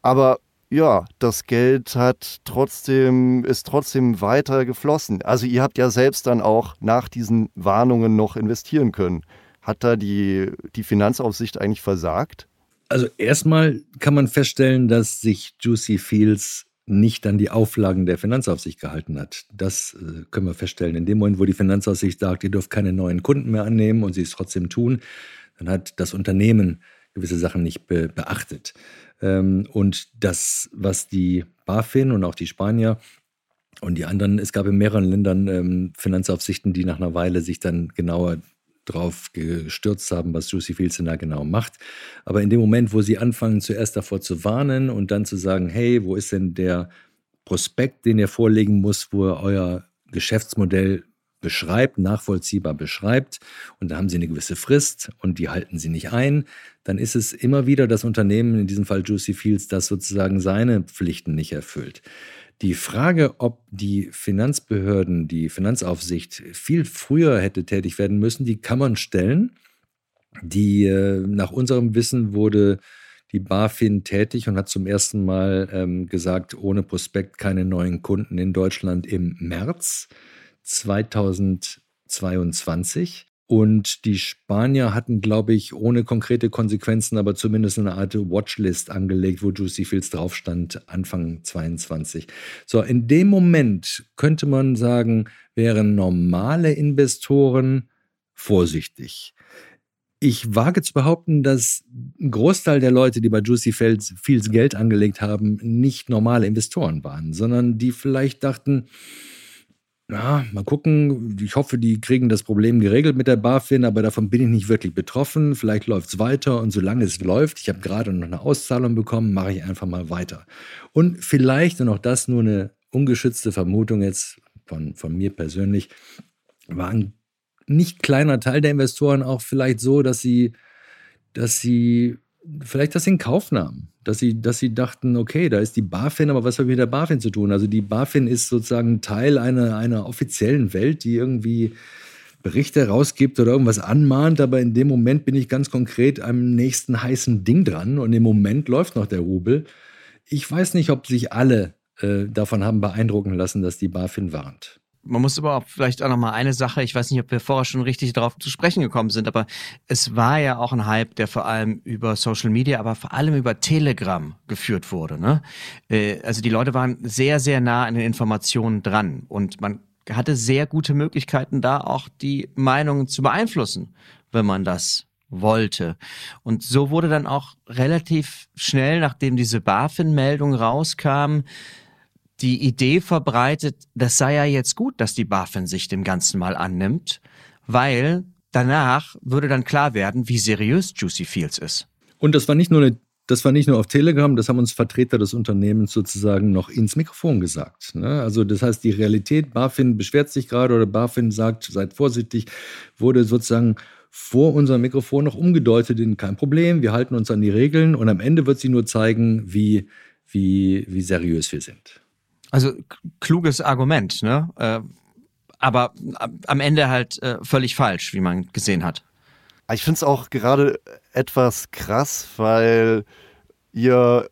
Aber ja, das Geld hat trotzdem, ist trotzdem weiter geflossen. Also ihr habt ja selbst dann auch nach diesen Warnungen noch investieren können. Hat da die, die Finanzaufsicht eigentlich versagt? Also erstmal kann man feststellen, dass sich Juicy Fields nicht an die Auflagen der Finanzaufsicht gehalten hat. Das äh, können wir feststellen. In dem Moment, wo die Finanzaufsicht sagt, ihr dürft keine neuen Kunden mehr annehmen und sie es trotzdem tun, dann hat das Unternehmen gewisse Sachen nicht be beachtet. Ähm, und das, was die BaFin und auch die Spanier und die anderen, es gab in mehreren Ländern ähm, Finanzaufsichten, die nach einer Weile sich dann genauer drauf gestürzt haben, was Juicy Fields denn da genau macht. Aber in dem Moment, wo sie anfangen, zuerst davor zu warnen und dann zu sagen, hey, wo ist denn der Prospekt, den ihr vorlegen muss, wo ihr euer Geschäftsmodell beschreibt, nachvollziehbar beschreibt, und da haben sie eine gewisse Frist und die halten sie nicht ein, dann ist es immer wieder das Unternehmen, in diesem Fall Juicy Fields, das sozusagen seine Pflichten nicht erfüllt. Die Frage, ob die Finanzbehörden, die Finanzaufsicht viel früher hätte tätig werden müssen, die kann man stellen. Die, äh, nach unserem Wissen wurde die BaFin tätig und hat zum ersten Mal ähm, gesagt, ohne Prospekt keine neuen Kunden in Deutschland im März 2022. Und die Spanier hatten, glaube ich, ohne konkrete Konsequenzen, aber zumindest eine Art Watchlist angelegt, wo Juicy Fields drauf stand, Anfang 22. So, in dem Moment könnte man sagen, wären normale Investoren vorsichtig. Ich wage zu behaupten, dass ein Großteil der Leute, die bei Juicy Fields Geld angelegt haben, nicht normale Investoren waren, sondern die vielleicht dachten, ja, mal gucken. Ich hoffe, die kriegen das Problem geregelt mit der BaFin, aber davon bin ich nicht wirklich betroffen. Vielleicht läuft es weiter und solange es läuft, ich habe gerade noch eine Auszahlung bekommen, mache ich einfach mal weiter. Und vielleicht, und auch das nur eine ungeschützte Vermutung jetzt von, von mir persönlich, war ein nicht kleiner Teil der Investoren auch vielleicht so, dass sie, dass sie vielleicht das in Kauf nahmen dass sie, dass sie dachten, okay, da ist die BaFin, aber was hat mit der BaFin zu tun? Also die BaFin ist sozusagen Teil einer, einer offiziellen Welt, die irgendwie Berichte rausgibt oder irgendwas anmahnt, aber in dem Moment bin ich ganz konkret am nächsten heißen Ding dran und im Moment läuft noch der Rubel. Ich weiß nicht, ob sich alle äh, davon haben beeindrucken lassen, dass die BaFin warnt. Man muss aber auch vielleicht auch noch mal eine Sache, ich weiß nicht, ob wir vorher schon richtig darauf zu sprechen gekommen sind, aber es war ja auch ein Hype, der vor allem über Social Media, aber vor allem über Telegram geführt wurde. Ne? Äh, also die Leute waren sehr, sehr nah an den Informationen dran und man hatte sehr gute Möglichkeiten, da auch die Meinungen zu beeinflussen, wenn man das wollte. Und so wurde dann auch relativ schnell, nachdem diese BaFin-Meldung rauskam, die Idee verbreitet, das sei ja jetzt gut, dass die BaFin sich dem Ganzen mal annimmt, weil danach würde dann klar werden, wie seriös Juicy Fields ist. Und das war nicht nur eine das war nicht nur auf Telegram, das haben uns Vertreter des Unternehmens sozusagen noch ins Mikrofon gesagt. Ne? Also das heißt, die Realität, BaFin beschwert sich gerade oder BaFin sagt, seid vorsichtig, wurde sozusagen vor unserem Mikrofon noch umgedeutet in kein Problem, wir halten uns an die Regeln und am Ende wird sie nur zeigen, wie, wie, wie seriös wir sind. Also kluges Argument, ne? Äh, aber am Ende halt äh, völlig falsch, wie man gesehen hat. Ich finde es auch gerade etwas krass, weil ihr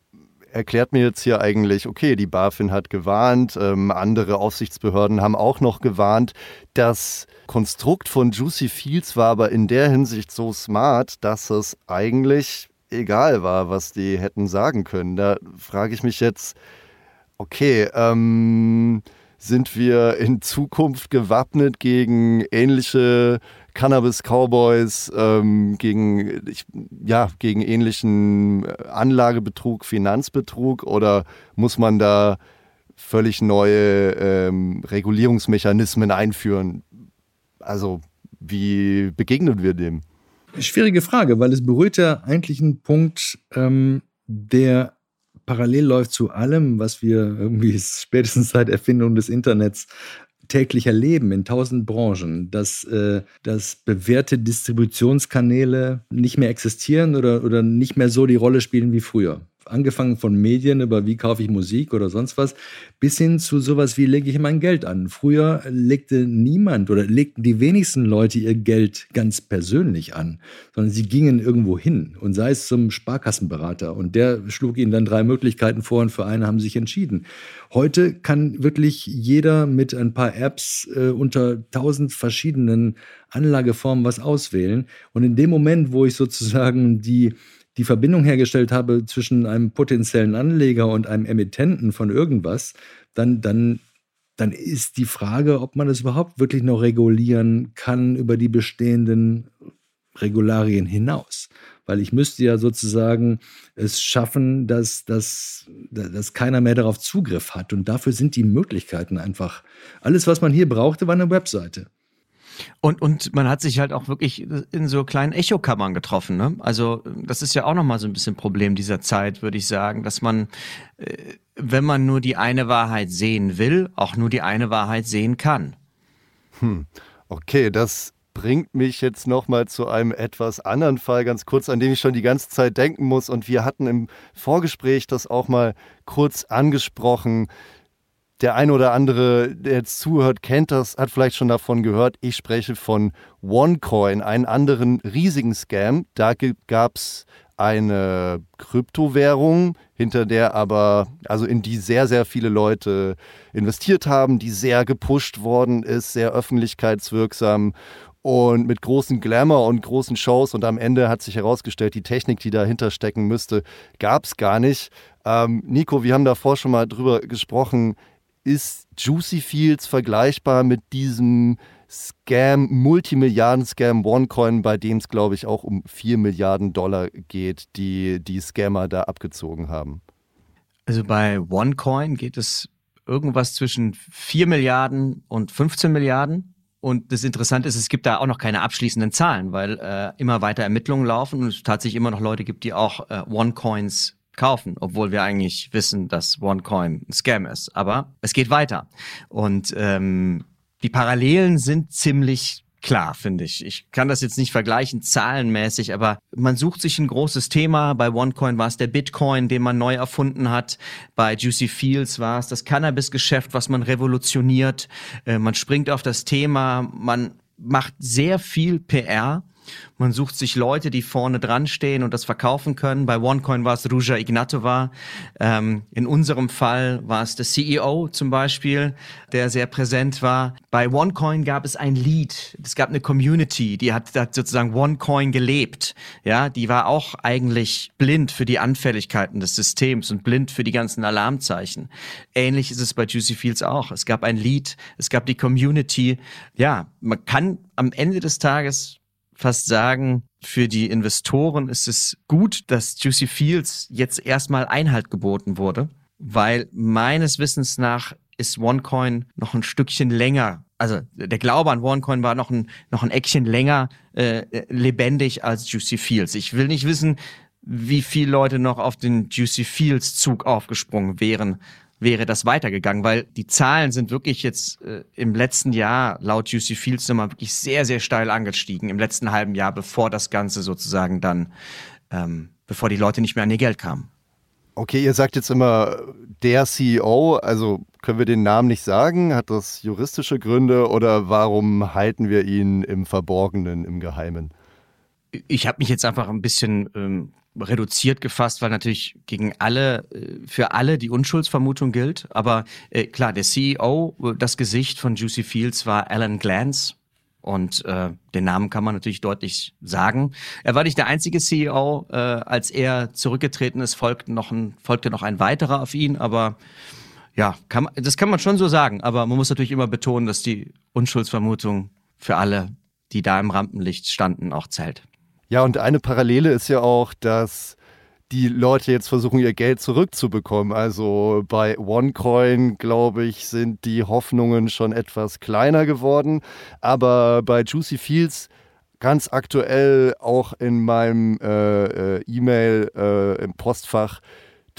erklärt mir jetzt hier eigentlich, okay, die BaFin hat gewarnt, ähm, andere Aufsichtsbehörden haben auch noch gewarnt. Das Konstrukt von Juicy Fields war aber in der Hinsicht so smart, dass es eigentlich egal war, was die hätten sagen können. Da frage ich mich jetzt, okay, ähm, sind wir in Zukunft gewappnet gegen ähnliche Cannabis-Cowboys, ähm, gegen, ich, ja, gegen ähnlichen Anlagebetrug, Finanzbetrug oder muss man da völlig neue ähm, Regulierungsmechanismen einführen? Also, wie begegnen wir dem? Schwierige Frage, weil es berührt ja eigentlich einen Punkt, ähm, der parallel läuft zu allem, was wir irgendwie spätestens seit Erfindung des Internets täglich erleben in tausend Branchen, dass, äh, dass bewährte Distributionskanäle nicht mehr existieren oder, oder nicht mehr so die Rolle spielen wie früher angefangen von Medien über wie kaufe ich Musik oder sonst was, bis hin zu sowas wie lege ich mein Geld an. Früher legte niemand oder legten die wenigsten Leute ihr Geld ganz persönlich an, sondern sie gingen irgendwo hin und sei es zum Sparkassenberater und der schlug ihnen dann drei Möglichkeiten vor und für eine haben sie sich entschieden. Heute kann wirklich jeder mit ein paar Apps äh, unter tausend verschiedenen Anlageformen was auswählen und in dem Moment, wo ich sozusagen die die Verbindung hergestellt habe zwischen einem potenziellen Anleger und einem Emittenten von irgendwas, dann, dann, dann ist die Frage, ob man es überhaupt wirklich noch regulieren kann über die bestehenden Regularien hinaus. Weil ich müsste ja sozusagen es schaffen, dass, dass, dass keiner mehr darauf Zugriff hat. Und dafür sind die Möglichkeiten einfach. Alles, was man hier brauchte, war eine Webseite. Und, und man hat sich halt auch wirklich in so kleinen Echokammern getroffen. Ne? Also das ist ja auch nochmal so ein bisschen Problem dieser Zeit, würde ich sagen, dass man, äh, wenn man nur die eine Wahrheit sehen will, auch nur die eine Wahrheit sehen kann. Hm. Okay, das bringt mich jetzt nochmal zu einem etwas anderen Fall, ganz kurz, an den ich schon die ganze Zeit denken muss. Und wir hatten im Vorgespräch das auch mal kurz angesprochen der eine oder andere, der jetzt zuhört, kennt das, hat vielleicht schon davon gehört. Ich spreche von OneCoin, einen anderen riesigen Scam. Da gab es eine Kryptowährung, hinter der aber, also in die sehr, sehr viele Leute investiert haben, die sehr gepusht worden ist, sehr öffentlichkeitswirksam und mit großen Glamour und großen Shows. Und am Ende hat sich herausgestellt, die Technik, die dahinter stecken müsste, gab es gar nicht. Ähm, Nico, wir haben davor schon mal drüber gesprochen ist Juicy Fields vergleichbar mit diesem Scam, Multimilliarden-Scam OneCoin, bei dem es, glaube ich, auch um 4 Milliarden Dollar geht, die die Scammer da abgezogen haben? Also bei OneCoin geht es irgendwas zwischen 4 Milliarden und 15 Milliarden. Und das Interessante ist, es gibt da auch noch keine abschließenden Zahlen, weil äh, immer weiter Ermittlungen laufen und es tatsächlich immer noch Leute gibt, die auch äh, OneCoins kaufen, obwohl wir eigentlich wissen, dass OneCoin ein Scam ist. Aber es geht weiter. Und ähm, die Parallelen sind ziemlich klar, finde ich. Ich kann das jetzt nicht vergleichen zahlenmäßig, aber man sucht sich ein großes Thema. Bei OneCoin war es der Bitcoin, den man neu erfunden hat. Bei Juicy Fields war es das Cannabis-Geschäft, was man revolutioniert. Äh, man springt auf das Thema, man macht sehr viel PR man sucht sich Leute, die vorne dran stehen und das verkaufen können. Bei OneCoin war es Ruja Ignatova. Ähm, in unserem Fall war es der CEO zum Beispiel, der sehr präsent war. Bei OneCoin gab es ein Lied. Es gab eine Community, die hat, hat sozusagen OneCoin gelebt. Ja, die war auch eigentlich blind für die Anfälligkeiten des Systems und blind für die ganzen Alarmzeichen. Ähnlich ist es bei Juicy Fields auch. Es gab ein Lied, es gab die Community. Ja, man kann am Ende des Tages fast sagen, für die Investoren ist es gut, dass Juicy Fields jetzt erstmal Einhalt geboten wurde, weil meines Wissens nach ist OneCoin noch ein Stückchen länger. Also der Glaube an OneCoin war noch ein, noch ein Eckchen länger äh, lebendig als Juicy Fields. Ich will nicht wissen, wie viele Leute noch auf den Juicy Fields Zug aufgesprungen wären, wäre das weitergegangen, weil die Zahlen sind wirklich jetzt äh, im letzten Jahr laut Juicy Fields nochmal wirklich sehr, sehr steil angestiegen, im letzten halben Jahr, bevor das Ganze sozusagen dann, ähm, bevor die Leute nicht mehr an ihr Geld kamen. Okay, ihr sagt jetzt immer der CEO, also können wir den Namen nicht sagen? Hat das juristische Gründe oder warum halten wir ihn im Verborgenen, im Geheimen? Ich habe mich jetzt einfach ein bisschen ähm, reduziert gefasst, weil natürlich gegen alle, äh, für alle die Unschuldsvermutung gilt. Aber äh, klar, der CEO, das Gesicht von Juicy Fields war Alan Glantz. Und äh, den Namen kann man natürlich deutlich sagen. Er war nicht der einzige CEO. Äh, als er zurückgetreten ist, folgte noch ein, folgte noch ein weiterer auf ihn. Aber ja, kann man, das kann man schon so sagen. Aber man muss natürlich immer betonen, dass die Unschuldsvermutung für alle, die da im Rampenlicht standen, auch zählt. Ja, und eine Parallele ist ja auch, dass die Leute jetzt versuchen, ihr Geld zurückzubekommen. Also bei OneCoin, glaube ich, sind die Hoffnungen schon etwas kleiner geworden. Aber bei Juicy Fields ganz aktuell auch in meinem äh, äh, E-Mail äh, im Postfach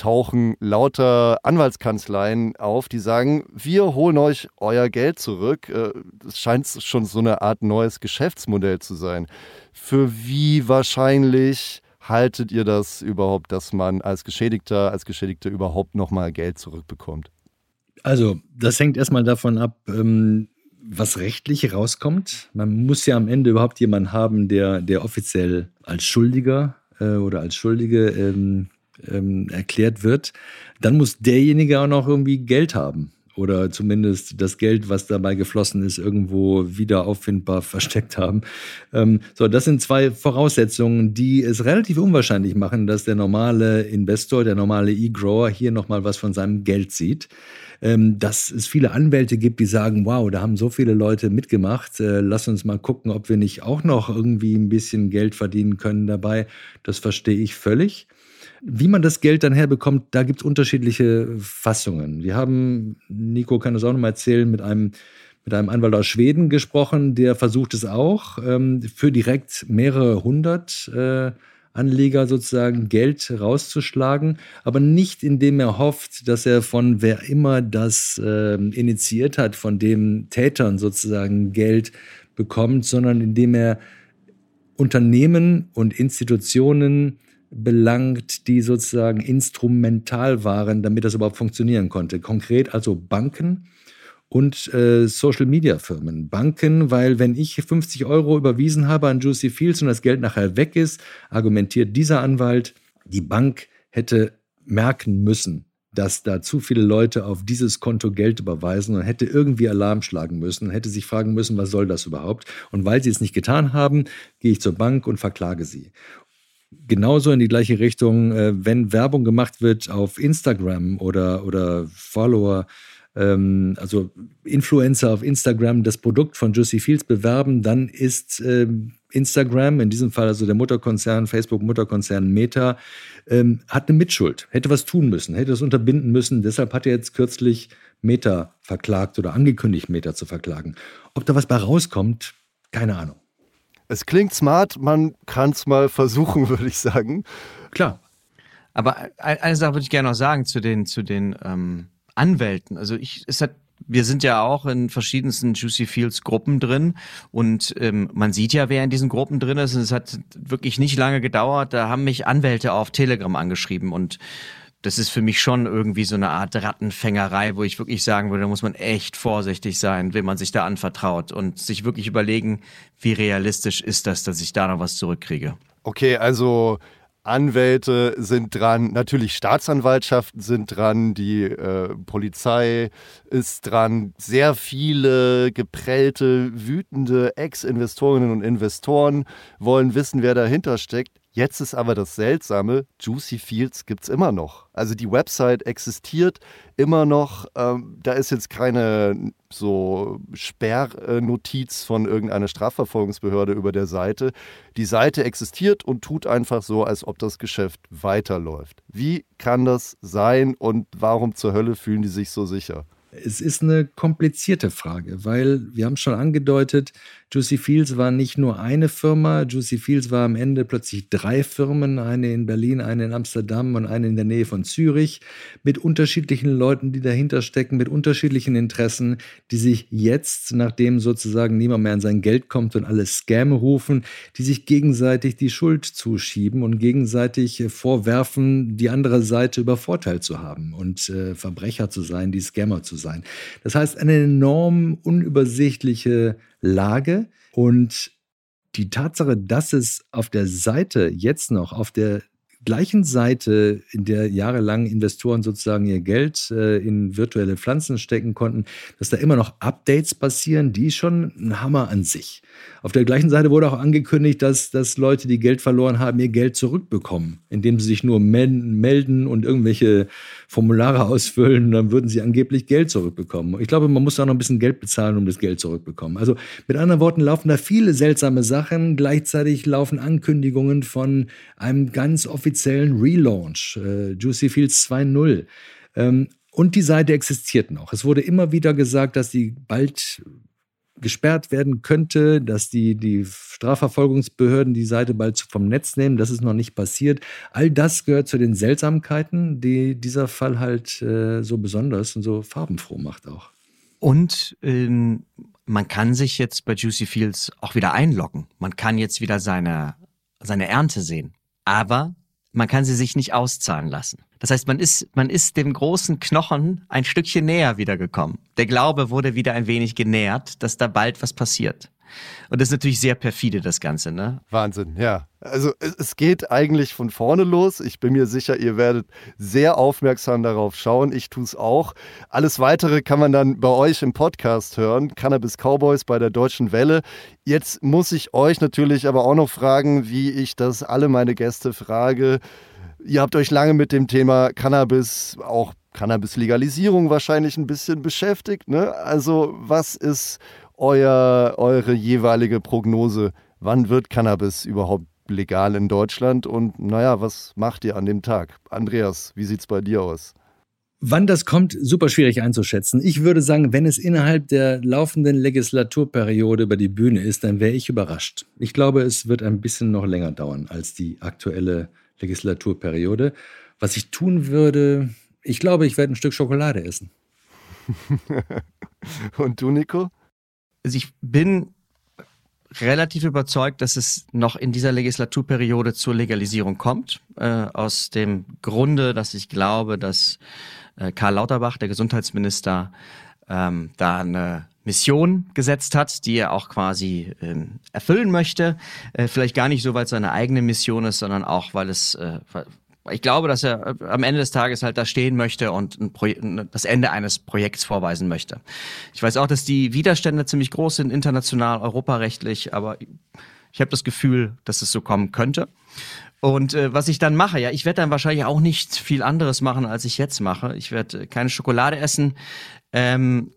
tauchen lauter Anwaltskanzleien auf, die sagen, wir holen euch euer Geld zurück. Äh, das scheint schon so eine Art neues Geschäftsmodell zu sein. Für wie wahrscheinlich haltet ihr das überhaupt, dass man als Geschädigter, als Geschädigter überhaupt nochmal Geld zurückbekommt? Also, das hängt erstmal davon ab, ähm, was rechtlich rauskommt. Man muss ja am Ende überhaupt jemanden haben, der, der offiziell als Schuldiger äh, oder als Schuldige ähm, ähm, erklärt wird. Dann muss derjenige auch noch irgendwie Geld haben oder zumindest das Geld, was dabei geflossen ist, irgendwo wieder auffindbar [LAUGHS] versteckt haben. Ähm, so, das sind zwei Voraussetzungen, die es relativ unwahrscheinlich machen, dass der normale Investor, der normale E-Grower hier nochmal was von seinem Geld sieht. Ähm, dass es viele Anwälte gibt, die sagen, wow, da haben so viele Leute mitgemacht, äh, lass uns mal gucken, ob wir nicht auch noch irgendwie ein bisschen Geld verdienen können dabei. Das verstehe ich völlig. Wie man das Geld dann herbekommt, da gibt es unterschiedliche Fassungen. Wir haben, Nico kann das auch noch mal erzählen, mit einem, mit einem Anwalt aus Schweden gesprochen, der versucht es auch, ähm, für direkt mehrere hundert äh, Anleger sozusagen Geld rauszuschlagen, aber nicht indem er hofft, dass er von wer immer das äh, initiiert hat, von dem Tätern sozusagen Geld bekommt, sondern indem er Unternehmen und Institutionen belangt, die sozusagen instrumental waren, damit das überhaupt funktionieren konnte. Konkret also Banken und äh, Social-Media-Firmen. Banken, weil wenn ich 50 Euro überwiesen habe an Juicy Fields und das Geld nachher weg ist, argumentiert dieser Anwalt, die Bank hätte merken müssen, dass da zu viele Leute auf dieses Konto Geld überweisen und hätte irgendwie Alarm schlagen müssen, hätte sich fragen müssen, was soll das überhaupt? Und weil sie es nicht getan haben, gehe ich zur Bank und verklage sie genauso in die gleiche Richtung, äh, wenn Werbung gemacht wird auf Instagram oder, oder Follower, ähm, also Influencer auf Instagram das Produkt von Juicy Fields bewerben, dann ist äh, Instagram, in diesem Fall also der Mutterkonzern, Facebook-Mutterkonzern Meta, ähm, hat eine Mitschuld, hätte was tun müssen, hätte es unterbinden müssen. Deshalb hat er jetzt kürzlich Meta verklagt oder angekündigt, Meta zu verklagen. Ob da was bei rauskommt, keine Ahnung. Es klingt smart, man kann es mal versuchen, [LAUGHS] würde ich sagen. Klar. Aber eine Sache würde ich gerne noch sagen zu den, zu den ähm, Anwälten. Also ich, es hat wir sind ja auch in verschiedensten Juicy Fields Gruppen drin und ähm, man sieht ja, wer in diesen Gruppen drin ist. Und es hat wirklich nicht lange gedauert. Da haben mich Anwälte auf Telegram angeschrieben und das ist für mich schon irgendwie so eine Art Rattenfängerei, wo ich wirklich sagen würde, da muss man echt vorsichtig sein, wenn man sich da anvertraut und sich wirklich überlegen, wie realistisch ist das, dass ich da noch was zurückkriege. Okay, also Anwälte sind dran, natürlich Staatsanwaltschaften sind dran, die äh, Polizei ist dran, sehr viele geprellte, wütende Ex-Investorinnen und Investoren wollen wissen, wer dahinter steckt. Jetzt ist aber das Seltsame, Juicy Fields gibt es immer noch. Also die Website existiert immer noch. Ähm, da ist jetzt keine so Sperrnotiz von irgendeiner Strafverfolgungsbehörde über der Seite. Die Seite existiert und tut einfach so, als ob das Geschäft weiterläuft. Wie kann das sein und warum zur Hölle fühlen die sich so sicher? Es ist eine komplizierte Frage, weil wir haben schon angedeutet, Juicy Fields war nicht nur eine Firma, Juicy Fields war am Ende plötzlich drei Firmen, eine in Berlin, eine in Amsterdam und eine in der Nähe von Zürich, mit unterschiedlichen Leuten, die dahinter stecken, mit unterschiedlichen Interessen, die sich jetzt, nachdem sozusagen niemand mehr an sein Geld kommt und alle Scam rufen, die sich gegenseitig die Schuld zuschieben und gegenseitig vorwerfen, die andere Seite übervorteilt zu haben und äh, Verbrecher zu sein, die Scammer zu sein. Das heißt, eine enorm unübersichtliche Lage. Und die Tatsache, dass es auf der Seite jetzt noch, auf der gleichen Seite, in der jahrelang Investoren sozusagen ihr Geld äh, in virtuelle Pflanzen stecken konnten, dass da immer noch Updates passieren, die ist schon ein Hammer an sich. Auf der gleichen Seite wurde auch angekündigt, dass, dass Leute, die Geld verloren haben, ihr Geld zurückbekommen, indem sie sich nur melden und irgendwelche Formulare [LAUGHS] ausfüllen, dann würden sie angeblich Geld zurückbekommen. Ich glaube, man muss auch noch ein bisschen Geld bezahlen, um das Geld zurückbekommen. Also mit anderen Worten laufen da viele seltsame Sachen. Gleichzeitig laufen Ankündigungen von einem ganz offiziellen Relaunch, äh, Juicy Fields 2.0. Ähm, und die Seite existiert noch. Es wurde immer wieder gesagt, dass die bald gesperrt werden könnte, dass die, die Strafverfolgungsbehörden die Seite bald vom Netz nehmen. Das ist noch nicht passiert. All das gehört zu den Seltsamkeiten, die dieser Fall halt äh, so besonders und so farbenfroh macht auch. Und ähm, man kann sich jetzt bei Juicy Fields auch wieder einloggen. Man kann jetzt wieder seine, seine Ernte sehen. Aber man kann sie sich nicht auszahlen lassen. Das heißt, man ist, man ist dem großen Knochen ein Stückchen näher wiedergekommen. Der Glaube wurde wieder ein wenig genährt, dass da bald was passiert. Und das ist natürlich sehr perfide, das Ganze, ne? Wahnsinn, ja. Also es geht eigentlich von vorne los. Ich bin mir sicher, ihr werdet sehr aufmerksam darauf schauen. Ich tue es auch. Alles Weitere kann man dann bei euch im Podcast hören. Cannabis Cowboys bei der Deutschen Welle. Jetzt muss ich euch natürlich aber auch noch fragen, wie ich das alle meine Gäste frage. Ihr habt euch lange mit dem Thema Cannabis, auch Cannabis-Legalisierung wahrscheinlich ein bisschen beschäftigt. Ne? Also was ist euer, eure jeweilige Prognose? Wann wird Cannabis überhaupt legal in Deutschland? Und naja, was macht ihr an dem Tag? Andreas, wie sieht es bei dir aus? Wann das kommt, super schwierig einzuschätzen. Ich würde sagen, wenn es innerhalb der laufenden Legislaturperiode über die Bühne ist, dann wäre ich überrascht. Ich glaube, es wird ein bisschen noch länger dauern als die aktuelle Legislaturperiode. Was ich tun würde, ich glaube, ich werde ein Stück Schokolade essen. [LAUGHS] Und du, Nico? Also ich bin relativ überzeugt, dass es noch in dieser Legislaturperiode zur Legalisierung kommt. Äh, aus dem Grunde, dass ich glaube, dass äh, Karl Lauterbach, der Gesundheitsminister, ähm, da eine Mission gesetzt hat, die er auch quasi ähm, erfüllen möchte. Äh, vielleicht gar nicht so, weil es seine eigene Mission ist, sondern auch, weil es, äh, ich glaube, dass er äh, am Ende des Tages halt da stehen möchte und das Ende eines Projekts vorweisen möchte. Ich weiß auch, dass die Widerstände ziemlich groß sind, international, europarechtlich, aber ich habe das Gefühl, dass es so kommen könnte. Und äh, was ich dann mache, ja, ich werde dann wahrscheinlich auch nicht viel anderes machen, als ich jetzt mache. Ich werde keine Schokolade essen. Ähm,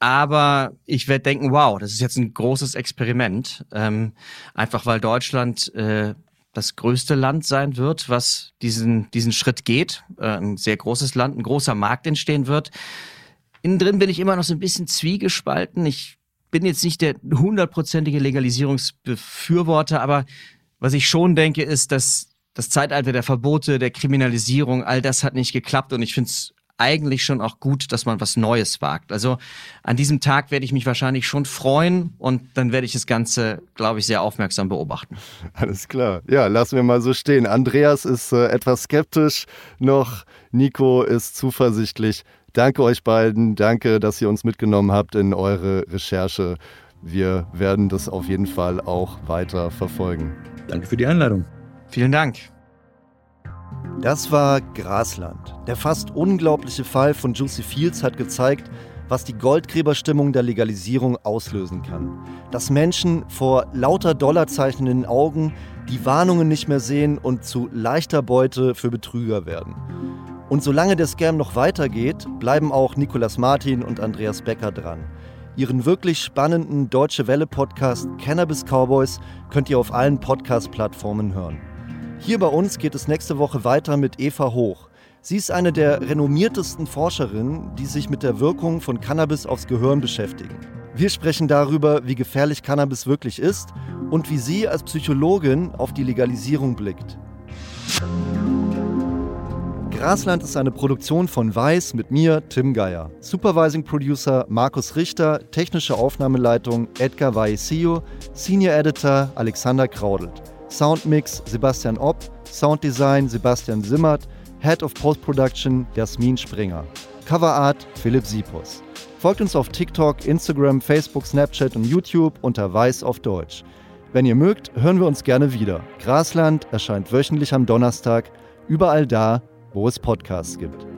aber ich werde denken, wow, das ist jetzt ein großes Experiment. Ähm, einfach weil Deutschland äh, das größte Land sein wird, was diesen, diesen Schritt geht. Äh, ein sehr großes Land, ein großer Markt entstehen wird. Innen drin bin ich immer noch so ein bisschen zwiegespalten. Ich bin jetzt nicht der hundertprozentige Legalisierungsbefürworter, aber was ich schon denke, ist, dass das Zeitalter der Verbote, der Kriminalisierung, all das hat nicht geklappt und ich finde es eigentlich schon auch gut, dass man was Neues wagt. Also an diesem Tag werde ich mich wahrscheinlich schon freuen und dann werde ich das Ganze, glaube ich, sehr aufmerksam beobachten. Alles klar. Ja, lassen wir mal so stehen. Andreas ist äh, etwas skeptisch noch. Nico ist zuversichtlich. Danke euch beiden. Danke, dass ihr uns mitgenommen habt in eure Recherche. Wir werden das auf jeden Fall auch weiter verfolgen. Danke für die Einladung. Vielen Dank. Das war Grasland. Der fast unglaubliche Fall von Juicy Fields hat gezeigt, was die Goldgräberstimmung der Legalisierung auslösen kann. Dass Menschen vor lauter Dollarzeichen in den Augen die Warnungen nicht mehr sehen und zu leichter Beute für Betrüger werden. Und solange der Scam noch weitergeht, bleiben auch Nicolas Martin und Andreas Becker dran. Ihren wirklich spannenden Deutsche Welle Podcast Cannabis Cowboys könnt ihr auf allen Podcast-Plattformen hören. Hier bei uns geht es nächste Woche weiter mit Eva Hoch. Sie ist eine der renommiertesten Forscherinnen, die sich mit der Wirkung von Cannabis aufs Gehirn beschäftigen. Wir sprechen darüber, wie gefährlich Cannabis wirklich ist und wie sie als Psychologin auf die Legalisierung blickt. Grasland ist eine Produktion von Weiß mit mir, Tim Geier. Supervising Producer Markus Richter, technische Aufnahmeleitung Edgar Vaisio, Senior Editor Alexander Kraudelt. Soundmix Sebastian Opp, Sounddesign Sebastian Simmert, Head of Post-Production Jasmin Springer. Coverart Philipp Sipos. Folgt uns auf TikTok, Instagram, Facebook, Snapchat und YouTube unter Weiß auf Deutsch. Wenn ihr mögt, hören wir uns gerne wieder. Grasland erscheint wöchentlich am Donnerstag. Überall da, wo es Podcasts gibt.